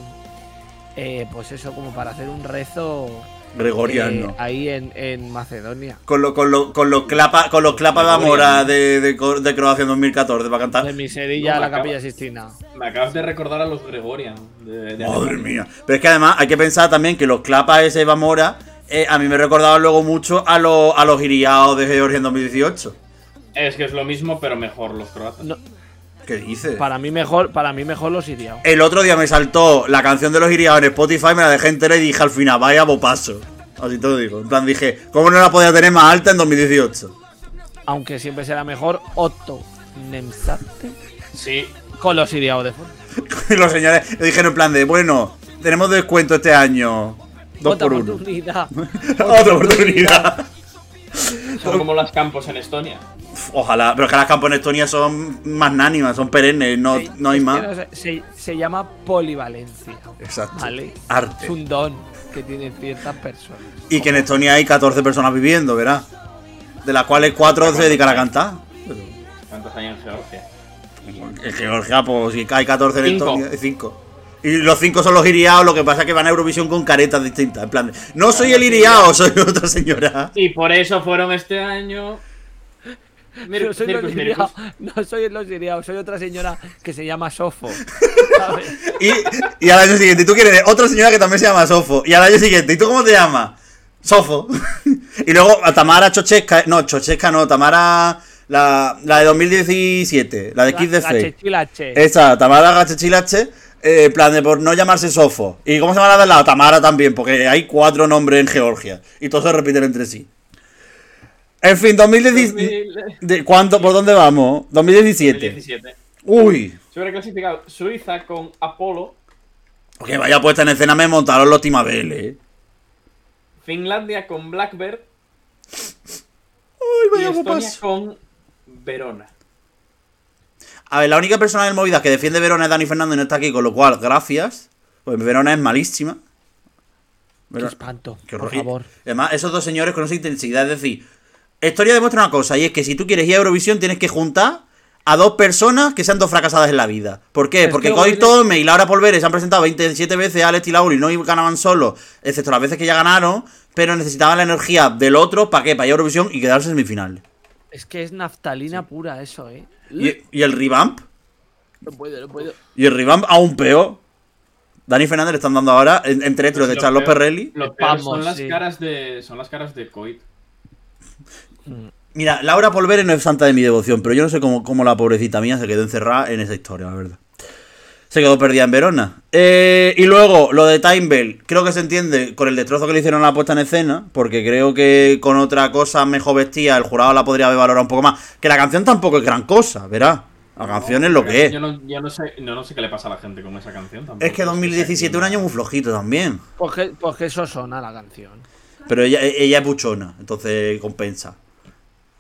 S3: eh, pues eso, como para hacer un rezo eh,
S1: Gregoriano.
S3: ahí en, en Macedonia.
S1: Con, lo- con, lo- con los clapas con los clapas de Amora de, de, Croacia en 2014 para cantar.
S3: De Miserilla
S2: No,
S3: a la
S2: acaba-
S3: Capilla Sistina.
S2: Me acabas de recordar a los Gregorian. De, de
S1: Madre
S2: Alemania.
S1: mía. Pero es que además hay que pensar también que los clapas ese Eva Mora eh, a mí me recordaban luego mucho a los, a los iriados de Georgia en 2018.
S2: Es que es lo mismo, pero mejor los croatas.
S3: No,
S1: ¿Qué dices?
S3: para mí mejor, para mí mejor los iriados.
S1: El otro día me saltó la canción de los iriados en Spotify, me la dejé entera y dije al final, vaya bopaso. Así te lo digo. En plan dije, ¿cómo no la podía tener más alta en 2018?
S3: Aunque siempre será mejor Otto Nemsate
S2: Sí,
S3: con los iriados de fondo.
S1: Los señores le dijeron en plan de, bueno, tenemos descuento este año. Dos
S3: Otra
S1: por uno.
S3: oportunidad.
S1: Otra oportunidad.
S2: Son como las campos en Estonia.
S1: Ojalá, pero es que las campos en Estonia son magnánimas, son perennes, no,
S3: Se-
S1: no hay más.
S3: no se, se llama polivalencia.
S1: Exacto.
S3: ¿Vale?
S1: Arte.
S3: Es un don que tienen ciertas personas.
S1: Y que en Estonia hay 14 personas viviendo, ¿verdad? De las cuales 4 se dedican a cantar.
S2: ¿Cuántos hay en Georgia?
S1: En Georgia, pues si hay 14 en
S2: Cinco.
S1: Estonia, 5. Y los 5 son los iriados, lo que pasa es que van a Eurovisión con caretas distintas. En plan, de, no soy el iriado, soy otra señora.
S2: Y por eso fueron este año. Mir-
S3: No soy,
S2: Mircus.
S3: no soy los iriados, soy otra señora que se llama Sofo. ¿sabes?
S1: Y, y al año siguiente, y tú quieres otra señora que también se llama Sofo. Y al año siguiente, ¿y tú cómo te llamas? Sofo. y luego a Tamara Chochesca, no, Chochesca no, Tamara, la, la de 2017, la de Kids de Fe. Esa, Tamara Gachechilache, eh, en plan de por no llamarse Sofo. ¿Y cómo se llama la de lado? Tamara también, porque hay cuatro nombres en Georgia. Y todos se repiten entre sí. En fin, 2017.
S2: 2000,
S1: ¿De ¿Cuánto? ¿Por dónde vamos? 2017.
S2: 2017.
S1: Uy.
S2: Se hubiera clasificado Suiza con Apolo,
S1: Que vaya puesta en escena me montaron los Timabel, eh.
S2: Finlandia con Blackbird
S1: Ay,
S2: y
S1: vaya
S2: Estonia
S1: guapas.
S2: con Verona.
S1: A ver, la única persona en Movidas que defiende Verona es Dani Fernández y no está aquí, con lo cual, gracias. Pues Verona es malísima.
S3: Qué
S1: Verona-
S3: espanto,
S1: Qué
S3: por favor.
S1: Además, esos dos señores con esa intensidad, es decir, historia demuestra una cosa, y es que si tú quieres ir a Eurovisión tienes que juntar a dos personas que sean dos fracasadas en la vida. ¿Por qué?
S3: Es
S1: Porque
S3: Goyle-
S1: Tome y Laura Polvere se han presentado 27 veces a Alex y Laura y no ganaban solo, excepto las veces que ya ganaron, pero necesitaban la energía del otro, ¿para qué? Para ir a Eurovisión y quedarse en semifinales.
S3: Es que es naftalina pura eso, eh.
S1: Y, y el revamp,
S3: No puedo, no puedo.
S1: y el revamp aún peor. Dani Fernández le están dando ahora, en- entre estos de
S2: Lo
S1: Charlos
S2: peor-
S1: Perrelli.
S2: Lo peor son las
S3: sí.
S2: caras de. Son las caras de Coit.
S1: Mira, Laura Polvere no es santa de mi devoción, pero yo no sé cómo, cómo la pobrecita mía se quedó encerrada en esa historia, la verdad. Se quedó perdida en Verona. Eh, y luego, lo de Time Bell, creo que se entiende con el destrozo que le hicieron a la puesta en escena, porque creo que con otra cosa mejor vestida el jurado la podría haber valorado un poco más. Que la canción tampoco es gran cosa, verá. La canción es lo que es.
S2: Yo no, yo no sé, no, no sé qué le pasa a la gente con esa canción tampoco.
S1: Es que 2017 es un año muy flojito también.
S3: Pues que, pues eso sona la canción.
S1: Pero ella, ella es buchona, entonces compensa.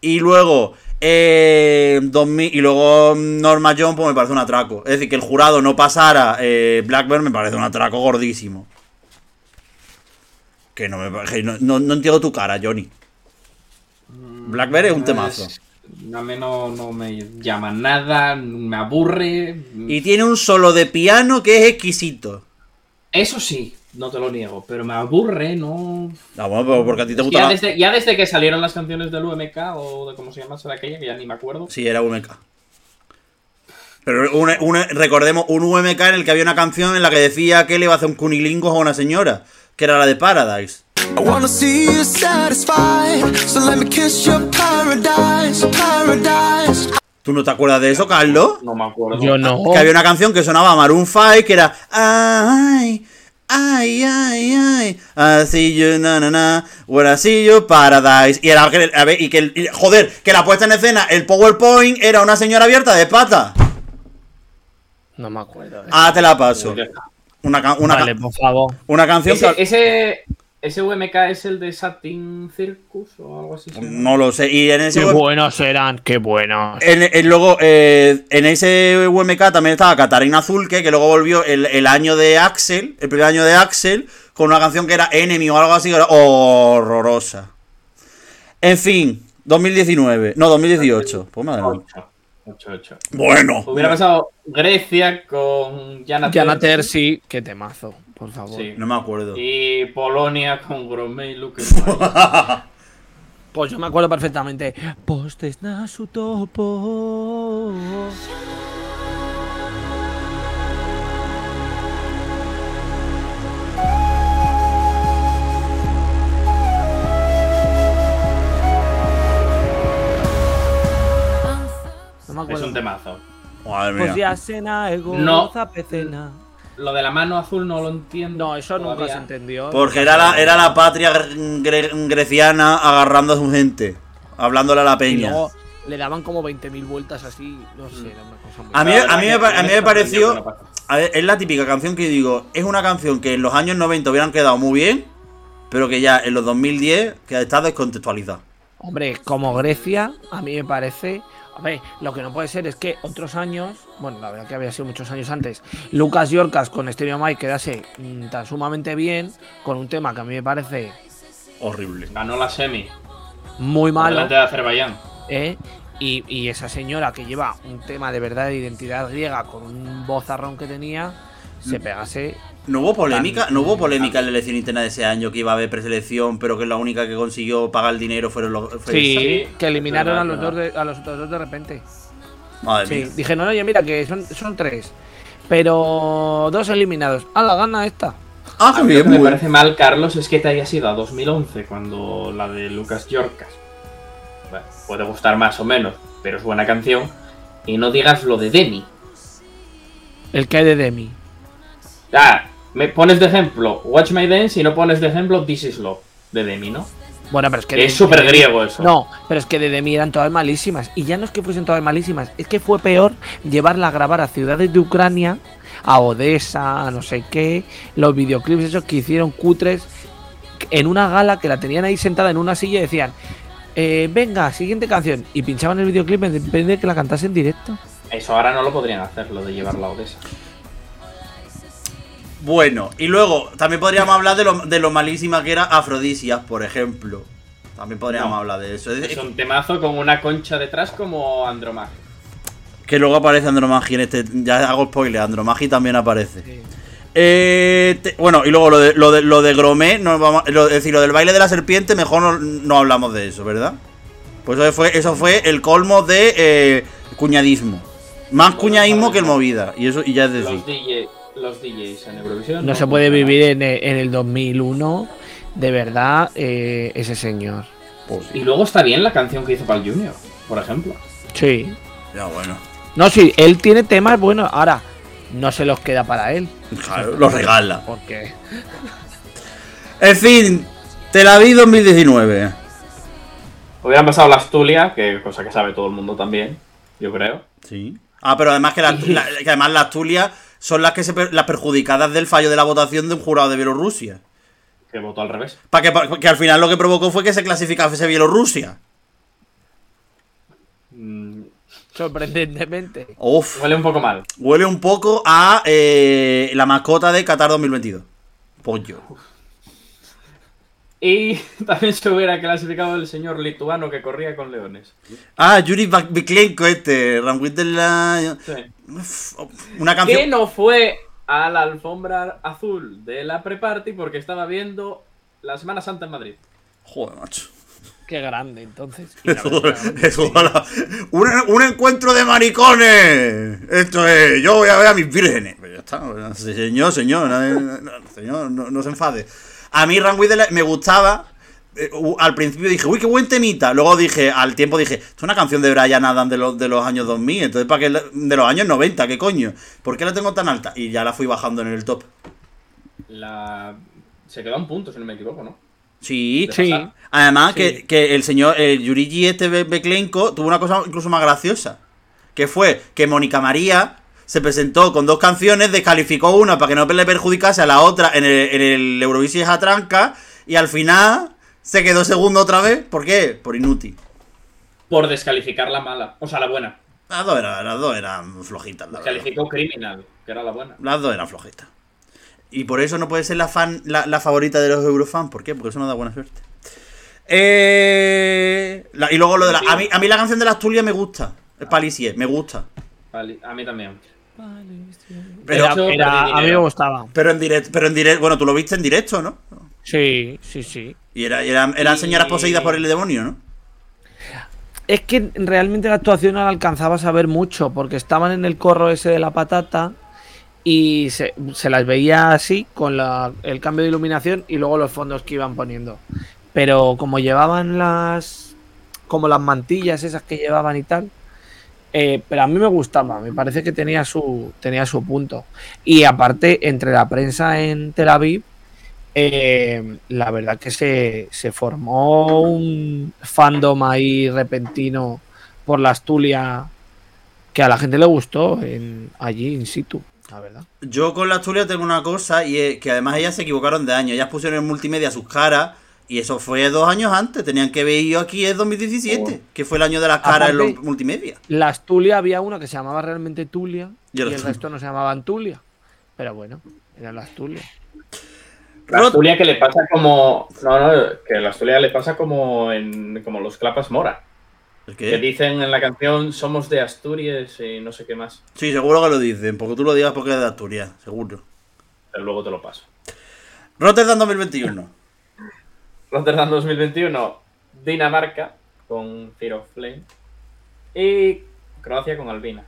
S1: Y luego, eh, 2000, y luego Norma John, pues me parece un atraco. Es decir, que el jurado no pasara eh, me parece un atraco gordísimo. Que no me parece. No, no- no entiendo tu cara, Johnny. Blackbird es un temazo.
S2: A mí no, no me llama nada, me aburre.
S1: Y tiene un solo de piano que es exquisito.
S2: Eso sí, no te lo niego, pero me aburre, no.
S1: Ah, bueno, pero porque a ti te gusta
S2: Ya
S1: la-
S2: desde, ya desde que salieron las canciones del UMK o de cómo se llama esa de aquella, que ya ni me acuerdo.
S1: Sí, era UMK. Pero un, un- recordemos un UMK en el que había una canción en la que decía que le iba a hacer un cunilingus a una señora, que era la de Paradise.
S5: I wanna see you satisfied, so let me kiss your paradise, paradise.
S1: ¿Tú no te acuerdas de eso, Carlos?
S2: No me acuerdo.
S3: Yo no.
S1: Que había una canción que sonaba Maroon 5 que era Ay, ay, ay, ay. I see you, na, na, na. When I see you, paradise. Y era que, a ver, y que, el- y- joder, que la puesta en escena, el PowerPoint era una señora abierta de pata
S3: No me acuerdo.
S1: Ah, te la paso. Una, una,
S3: vale, por favor.
S1: una canción
S2: Ese,
S1: que...
S2: ese, ese UMK es el de Satin Circus o algo así.
S1: No lo sé, y en ese...
S3: Qué buenos eran, qué buenos.
S1: En, en- luego, eh, en ese UMK también estaba Catarina Zulke, que luego volvió el, el año de Axel, el primer año de Axel, con una canción que era Enemy o algo así, que era horrorosa. En fin, 2019, no, 2018. Pues madre mía.
S2: 8. 8, 8.
S1: Bueno,
S2: Hubiera pasado Grecia con Jana Terzi,
S3: qué temazo, por favor.
S2: Sí.
S1: no me acuerdo.
S2: Y Polonia con Gromé y Luke.
S3: Pues yo me acuerdo perfectamente. Postes na su topo. No me
S2: es
S3: acuerdo.
S2: un temazo.
S1: Madre
S3: Pues ya cena ego,
S2: No.
S3: zapecena.
S2: Lo de la mano azul no lo entiendo.
S3: No, eso nunca
S2: todavía.
S3: se entendió.
S1: Porque era la, era la patria gre- gre- greciana agarrando a su gente, hablándole a la
S3: Y
S1: peña.
S3: luego le daban como 20.000 vueltas así. No sé, era una cosa muy.
S1: A mí, a mí, me, a mí me pareció. a ver, es la típica canción que digo. Es una canción que en los años 90 hubieran quedado muy bien. Pero que ya en los 2010 que está descontextualizada.
S3: Hombre, como Grecia, a mí me parece. A ver, lo que no puede ser es que otros años, bueno, la verdad que había sido muchos años antes, Lucas Yorkas con Stereo Mike quedase mm, tan sumamente bien con un tema que a mí me parece
S1: Horrible.
S2: Ganó la semi.
S3: muy malo.
S2: Delante de Azerbaiyán.
S3: ¿eh? Y, y esa señora que lleva un tema de verdad de identidad griega con un vozarrón que tenía, se
S1: Mm.
S3: pegase.
S1: ¿No hubo polémica? ¿No hubo polémica en la elección interna de ese año que iba a haber preselección, pero que la única que consiguió pagar el dinero fueron los. fue
S3: Sí,
S1: esa?
S3: que eliminaron a los, dos de- a los otros dos de repente.
S1: Madre
S3: Sí,
S1: mía.
S3: dijeron, oye, mira, que son, son tres. Pero dos eliminados. A la gana esta.
S1: Ah,
S2: A mí lo
S1: bien,
S2: que me parece mal, Carlos, es que te hayas ido a 2011 cuando la de Lucas Yorkas. Bueno, puede gustar más o menos, pero es buena canción. Y no digas lo de Demi.
S3: El que hay de Demi.
S2: Ah, me pones de ejemplo Watch My Dance y no pones de ejemplo This Is Love de Demi, ¿no?
S3: Bueno, pero es que.
S2: Es súper griego eso.
S3: No, pero es que de Demi eran todas malísimas. Y ya no es que fuesen todas malísimas, es que fue peor llevarla a grabar a ciudades de Ucrania, a Odessa, a no sé qué. Los videoclips esos que hicieron cutres en una gala que la tenían ahí sentada en una silla y decían. eh, venga, siguiente canción. Y pinchaban el videoclip en vez de que la cantase en directo.
S2: Eso ahora no lo podrían hacer, lo de llevar la Odessa.
S1: Bueno, y luego también podríamos hablar de lo, de lo malísima que era Afrodisias, por ejemplo. También podríamos
S2: No.
S1: hablar de eso. Es-
S2: un temazo con una concha detrás como Andromaque.
S1: Que luego aparece Andromagi en este. Ya hago spoiler, Andromagi también aparece. Eh, te- bueno, y luego lo de, lo de, lo de Gromé, no vamos, lo, es decir, lo del baile de la serpiente, mejor no, no hablamos de eso, ¿verdad? Pues eso fue, eso fue el colmo de eh, cuñadismo. Más cuñadismo que el movida. Y eso y ya es decir.
S2: Los, DJ, los DJs en Eurovisión.
S3: No se puede vivir en el, en el 2001, de verdad, eh, ese señor.
S1: Pues
S2: Y luego está bien la canción que hizo para el Junior, por ejemplo.
S3: Sí.
S1: ya bueno.
S3: No, sí, él tiene temas buenos. Ahora, no se los queda para él.
S1: Claro, lo regala.
S3: Porque.
S1: En fin, Tel Aviv 2019.
S2: Hubieran pasado la Astulia, que cosa que sabe todo el mundo también, yo creo.
S1: Sí. Ah, pero además que, la- la- que además las Tulias son las que se per- las perjudicadas del fallo de la votación de un jurado de Bielorrusia.
S2: Que votó al revés.
S1: Para que, pa- que al final lo que provocó fue que se clasificase Bielorrusia.
S2: Mm,
S3: Sorprendentemente.
S1: Uf,
S2: huele un poco mal.
S1: huele un poco a eh, la mascota de Qatar 2022. Pollo.
S2: Y también se hubiera clasificado el señor lituano que corría con leones.
S1: Ah, Yuri Viklenko este, Ramwit de la...
S2: Sí.
S1: Una
S2: Que
S1: canción...
S2: no fue a la alfombra azul de la pre-party porque estaba viendo la Semana Santa en Madrid.
S1: Joder, macho.
S3: Qué grande, entonces.
S1: Eso- un, un encuentro de maricones. Esto es, yo voy a ver a mis vírgenes. Pero ya está, bueno, señor, señor, no, no, señor, no, no se enfade. A mí Run With the Light me gustaba. Eh, al principio dije, uy, qué buen temita. Luego dije, al tiempo dije, esto es una canción de Brian Adams de los, de los años 2000. Entonces, ¿para qué? la- De los años 90, ¿qué coño? ¿Por qué la tengo tan alta? Y ya la fui bajando en el top.
S2: La... Se quedó a un punto, si no me equivoco, ¿no?
S1: Sí,
S3: Sí.
S1: Además,
S3: Sí.
S1: que, que el señor el Yurigi este Be- Beklenko tuvo una cosa incluso más graciosa. Que fue que Mónica María se presentó con dos canciones, descalificó una para que no le perjudicase a la otra en el, en el Eurovision Jatranca y al final se quedó segundo otra vez. ¿Por qué? Por inútil.
S2: Por descalificar la mala. O sea, la buena.
S1: Las dos eran, las dos eran flojitas, la
S2: Criminal, que era la buena.
S1: Las dos eran flojitas. Y por eso no puede ser la fan la, la favorita de los Eurofans. ¿Por qué? Porque eso no da buena suerte. Eh, la- y luego lo de la. A mí, a mí la canción de la Asturias me gusta. Es Palicie, me gusta.
S2: A mí también.
S1: Pero,
S3: era- era- a mí me gustaba.
S1: pero en directo, pero en directo, bueno, tú lo viste en directo, ¿no?
S3: Sí, sí, sí.
S1: Y era, y eran, eran
S2: Y-
S1: señoras poseídas por el demonio, ¿no?
S3: Es que realmente la actuación no la alcanzabas a ver mucho, porque estaban en el corro ese de la patata y se, se las veía así, con la- el cambio de iluminación y luego los fondos que iban poniendo. Pero como llevaban las. como las mantillas esas que llevaban y tal. eh, pero a mí me gustaba, me parece que tenía su, tenía su punto. Y aparte, entre la prensa en Tel Aviv, eh, la verdad que se, se formó un fandom ahí repentino por la Astulia que a la gente le gustó en, allí in situ, la verdad.
S1: Yo con la Asturias tengo una cosa y es que además ellas se equivocaron de año. Ellas pusieron en multimedia sus caras y eso fue dos años antes. Tenían que ver yo aquí es 2017, que fue el año de las caras en los multimedia.
S3: La Astulia había una que se llamaba realmente Tulia
S1: Y
S3: y
S1: el resto-
S3: no se llamaban Tulia. Pero bueno, era la Astulia.
S2: La Astulia que le pasa como. No, no, que la Astulia le pasa como en. como los clapas mora.
S1: ¿El
S2: Que
S1: qué?
S2: dicen en la canción somos de Asturias y no sé qué más.
S1: Sí, seguro que lo dicen, porque tú lo digas porque es de Asturias, seguro.
S2: Pero luego te lo paso.
S1: Rotterdam 2021.
S2: Rotterdam 2021, Dinamarca con Fear of Flame. Y Croacia con Albina.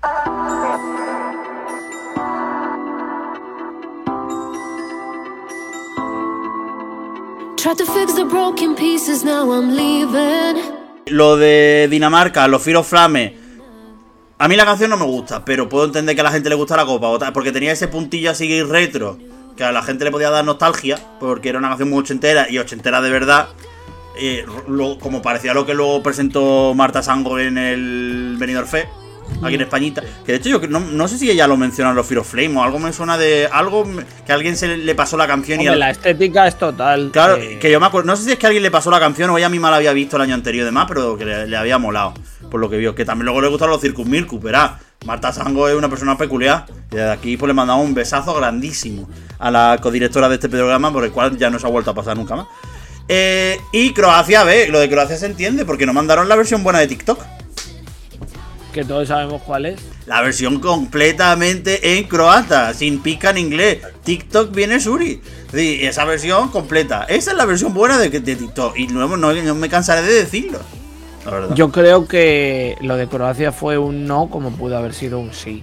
S1: Lo de Dinamarca, los Fear of Flame. A mí la canción no me gusta, pero puedo entender que a la gente le gusta la copa, porque tenía ese puntillo así retro, que a la gente le podía dar nostalgia, porque era una canción muy ochentera y ochentera de verdad. eh, como parecía lo que luego presentó Marta Sango en el Benidorm Fest, aquí en Españita. Que de hecho yo no, no sé si ella lo menciona en los Fear of Flame o algo me suena de. algo que a alguien se le pasó la canción y al-
S3: la estética es total.
S1: Claro,
S3: eh,
S1: que yo me acuerdo. No sé si es que a alguien le pasó la canción o ella misma la había visto el año anterior y demás, pero que le, le había molado. Por lo que vio. Que también luego le gustaron los Circus Mircus, verá. Marta Sango es una persona peculiar. Y desde aquí pues le mandamos un besazo grandísimo a la codirectora de este programa, por el cual ya no se ha vuelto a pasar nunca más. Eh, y Croacia, ve, lo de Croacia se entiende, porque nos mandaron la versión buena de TikTok.
S3: Que todos sabemos cuál es.
S1: La versión completamente en croata, sin pica en inglés. TikTok viene Suri. Sí, esa versión completa. Esa es la versión buena de, de TikTok. Y no, no, no me cansaré de decirlo. La verdad.
S3: Yo creo que lo de Croacia fue un no, como pudo haber sido un sí.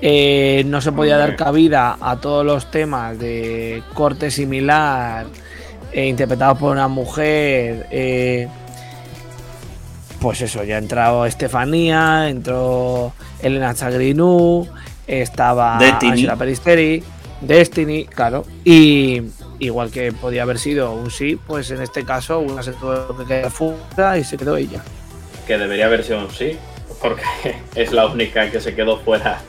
S3: Eh, no se podía dar cabida a todos los temas de corte similar, eh, interpretados por una mujer. eh, pues eso, ya ha entrado Estefanía, entró Elena Chagrinú, estaba
S1: Destiny.
S3: Angela Peristeri, Destiny, claro. Y igual que podía haber sido un sí, pues en este caso una se tuvo que quedar fuera y se quedó ella.
S2: Que debería haber sido un sí, porque es la única que se quedó fuera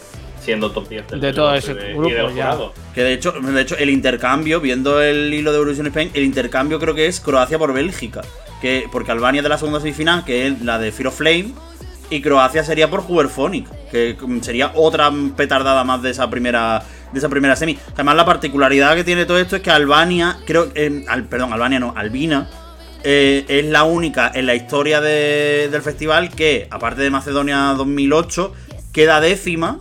S2: siendo top 10 del
S3: De todo ese
S2: y de-
S3: grupo,
S2: y
S3: ya.
S1: Que de hecho, de hecho, el intercambio, viendo el hilo de Eurovision Spain, el intercambio creo que es Croacia por Bélgica. Que, porque Albania es de la segunda semifinal, que es la de Fear of Flame. y Croacia sería por Huberphonic, que mm, sería otra petardada más de esa primera de esa primera semi. Además la particularidad que tiene todo esto es que Albania, creo eh, al, perdón, Albania no, Albina eh, es la única en la historia de- del festival que, aparte de Macedonia 2008, queda décima.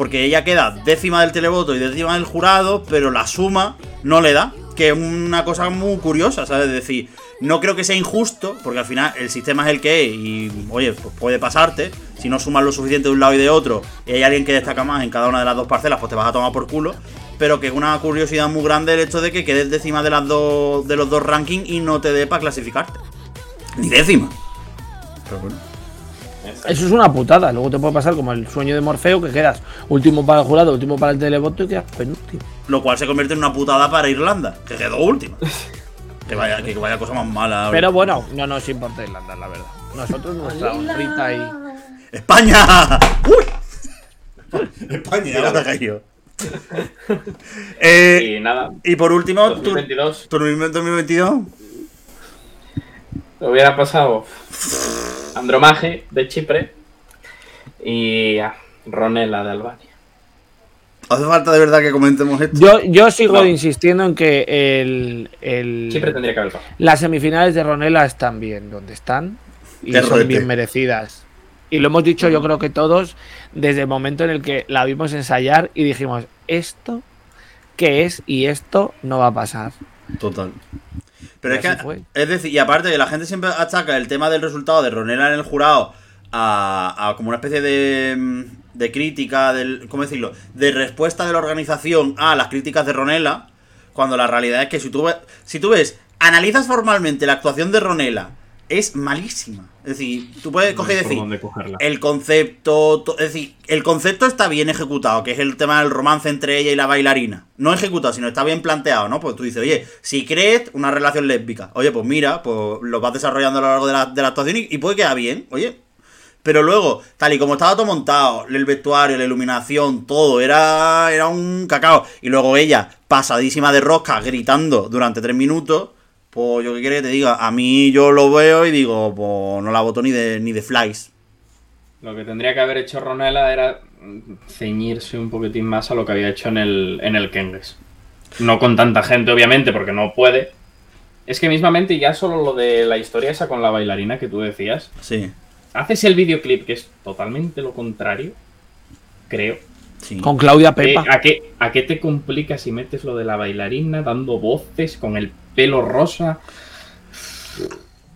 S1: Porque ella queda décima del televoto y décima del jurado, pero la suma no le da. Que es una cosa muy curiosa, ¿sabes? Es decir, no creo que sea injusto, porque al final el sistema es el que es y, oye, pues puede pasarte. Si no sumas lo suficiente de un lado y de otro, y hay alguien que destaca más en cada una de las dos parcelas, pues te vas a tomar por culo. Pero que es una curiosidad muy grande el hecho de que quedes décima de, las dos, de los dos rankings y no te dé para clasificarte. Ni décima. Pero bueno.
S3: Eso es una putada. Luego te puede pasar como el sueño de Morfeo, que quedas último para el jurado, último para el televoto y quedas penúltimo.
S1: Lo cual se convierte en una putada para Irlanda, que quedó última. que, vaya, que vaya cosa más mala.
S3: Pero bueno, no nos importa Irlanda, la verdad. Nosotros nuestra honrita y.
S1: ¡España! ¡Uy! España, ha caído. Eh,
S2: Y nada,
S1: y por último, tu,
S2: 2022
S1: tu 2022.
S2: Hubiera pasado Andromaje de Chipre y ah, Ronela de Albania.
S1: Hace falta de verdad que comentemos esto.
S3: Yo, yo sigo
S2: No.
S3: insistiendo en que el, el-
S2: Chipre tendría que haber pasado.
S3: las semifinales de Ronela están bien donde están y
S1: Qué
S3: son
S1: roete.
S3: bien merecidas. Y lo hemos dicho yo creo que todos desde el momento en el que la vimos ensayar y dijimos, esto qué es y esto no va a pasar.
S1: Total. Pero es que,
S3: fue.
S1: es decir, y aparte que la gente siempre achaca el tema del resultado de Ronela en el jurado a, a como una especie de, mm, de crítica, del, ¿cómo decirlo? De respuesta de la organización a las críticas de Ronela, cuando la realidad es que si tú, ves, si tú ves, analizas formalmente la actuación de Ronela, es malísima. Es decir, tú puedes coger y decir, el concepto, to- es decir, el concepto está bien ejecutado, que es el tema del romance entre ella y la bailarina. No ejecutado, sino está bien planteado, ¿no? Pues tú dices, oye, si crees una relación lésbica, oye, pues mira, pues lo vas desarrollando a lo largo de la, de la actuación y, y puede quedar bien, oye. Pero luego, tal y como estaba todo montado, el vestuario, la iluminación, todo, era, era un cacao. Y luego ella, pasadísima de rosca, gritando durante tres minutos, pues yo qué quiere que te diga, a mí yo lo veo y digo, pues no la voto ni de, ni de flies.
S2: Lo que tendría que haber hecho Ronela era ceñirse un poquitín más a lo que había hecho en el, en el Kenges. No con tanta gente, obviamente, porque no puede. Es que mismamente ya solo lo de la historia esa con la bailarina que tú decías.
S1: Sí,
S2: Haces el videoclip, que es totalmente lo contrario, creo.
S1: sí.
S3: Con Claudia Pepa.
S2: ¿a, qué, ¿A qué te complicas si metes lo de la bailarina dando voces con el pelo rosa?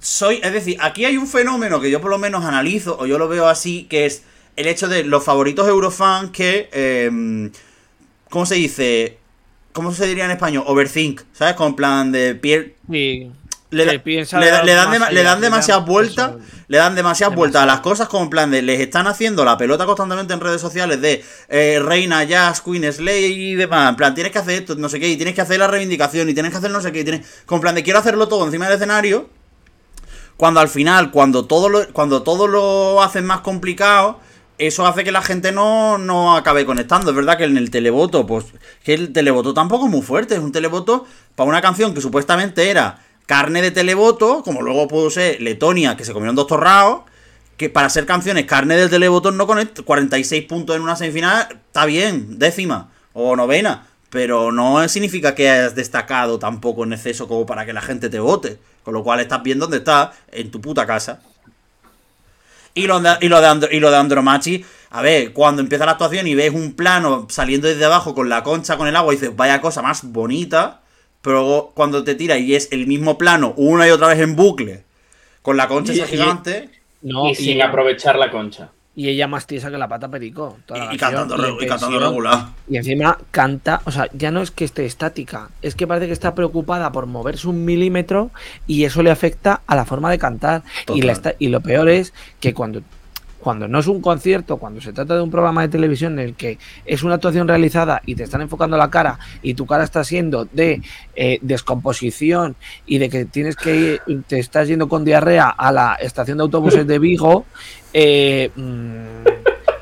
S1: Soy, es decir, aquí hay un fenómeno que yo por lo menos analizo, o yo lo veo así, que es el hecho de los favoritos eurofans que. eh, ¿Cómo se dice? ¿Cómo se diría en español? Overthink, ¿sabes? Con plan de piel. Le, da- dan, le dan demasiadas vueltas. Le dan demasiadas vueltas a las cosas como en plan de les están haciendo la pelota constantemente en redes sociales de eh, Reina, Jazz, Queen, Slay y demás. En plan, tienes que hacer esto, no sé qué, y tienes que hacer la reivindicación, y tienes que hacer no sé qué, y tienes. Con plan de quiero hacerlo todo encima del escenario. Cuando al final, cuando todo lo, cuando todo lo hacen más complicado, eso hace que la gente no, no acabe conectando. Es verdad que en el televoto, pues, que el televoto tampoco es muy fuerte. Es un televoto para una canción que supuestamente era carne de televoto, como luego pudo ser Letonia, que se comieron dos torrados. Que para ser canciones carne del televoto no conecta. 46 puntos en una semifinal, está bien, décima o novena. Pero no significa que hayas destacado tampoco en exceso como para que la gente te vote. Con lo cual estás bien donde estás, en tu puta casa. Y lo, de, y, lo de Andro- y lo de Andromachi, a ver, cuando empieza la actuación y ves un plano saliendo desde abajo con la concha, con el agua, y dices, vaya cosa más bonita. Pero luego cuando te tira y es el mismo plano una y otra vez en bucle, con la concha
S3: Y-
S1: esa
S3: y-
S1: gigante,
S3: No,
S2: y sin aprovechar la concha.
S3: y ella más tiesa que la pata perico. toda la
S1: y, cantando, y regular.
S3: Y encima canta, o sea, ya no es que esté estática, es que parece que está preocupada por moverse un milímetro y eso le afecta a la forma de cantar. Y, la está- y lo peor es que cuando, cuando no es un concierto, cuando se trata de un programa de televisión en el que es una actuación realizada y te están enfocando la cara y tu cara está siendo de eh, descomposición y de que tienes que ir- te estás yendo con diarrea a la estación de autobuses de Vigo, eh, mm,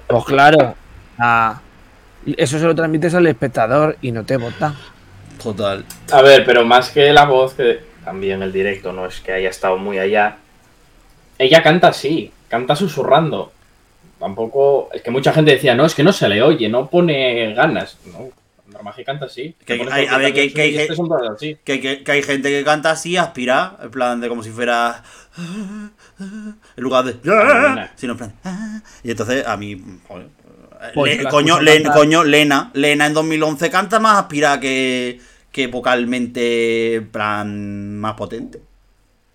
S3: pues claro, ah, eso se lo transmites al espectador y no te vota.
S1: Total.
S2: A ver, pero más que la voz, que también el directo no es que haya estado muy allá. Ella canta así, canta susurrando. Tampoco. Es que mucha gente decía, no, es que no se le oye, no pone ganas. No, Normaji canta así.
S1: Que- hay- a ver, que- que hay
S2: así.
S1: Que, hay gente que canta así, aspira, en plan de como si fuera. En lugar de. Sino en plan. Y entonces a mí. joder,
S3: Pues
S1: le- coño, coño, Lena. Lena en 2011 canta más aspira que, que vocalmente, en plan, más potente.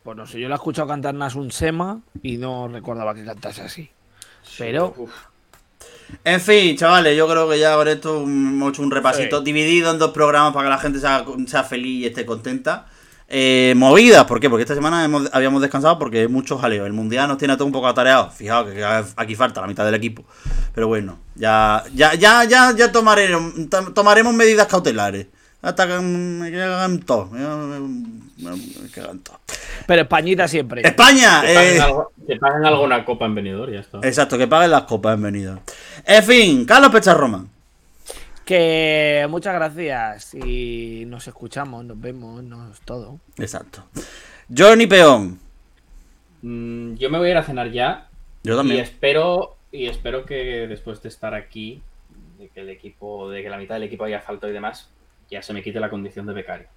S3: Pues no sé, yo la he escuchado cantar Nasun Sema y no recordaba que cantase así. Pero
S2: Uf.
S1: En fin, chavales, yo creo que ya con esto hemos hecho un repasito
S3: Sí.
S1: dividido en dos programas para que la gente sea, sea feliz y esté contenta. Eh, movidas, ¿por qué? Porque esta semana hemos- habíamos descansado porque hay mucho jaleo. El mundial nos tiene a todo un poco atareados. Fijaos que aquí falta la mitad del equipo. Pero bueno, ya, ya, ya, ya, ya tomaremos, to- tomaremos medidas cautelares. Hasta que me cagan todos. Me, me- me cagan todos.
S3: pero Españita siempre.
S1: España,
S2: Que paguen,
S1: eh,
S2: algo- que paguen alguna copa en venidor, ya está.
S1: exacto, que paguen las copas, bienvenido. En fin, Carlos Pecharroma.
S3: Que muchas gracias y nos escuchamos, nos vemos, nos todo.
S1: Exacto. Johnny Peón.
S2: Mm, yo me voy a ir a cenar ya.
S1: Yo
S2: Y
S1: también.
S2: espero, y espero que después de estar aquí, de que el equipo, de que la mitad del equipo haya faltado y demás, ya se me quite la condición de becario.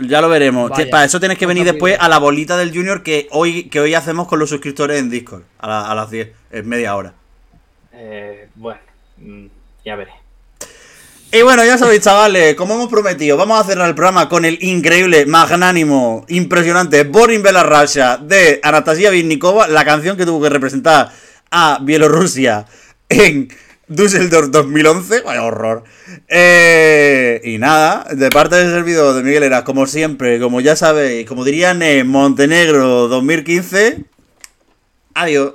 S1: Ya lo veremos.
S3: Vaya.
S1: Para eso tienes que venir después a la bolita del Junior que hoy, que hoy hacemos con los suscriptores en Discord. A, la- a las 10, en media hora.
S2: Eh, bueno, mm, ya veré.
S1: Y bueno, ya sabéis, chavales, como hemos prometido, vamos a cerrar el programa con el increíble, magnánimo, impresionante Borin Belarusha de Anastasia Vinnikova, la canción que tuvo que representar a Bielorrusia en Düsseldorf 2011. Vaya horror. Eh, y nada, de parte del servidor de Miguel Eras, como siempre, como ya sabéis, como dirían en Montenegro 2015, adiós.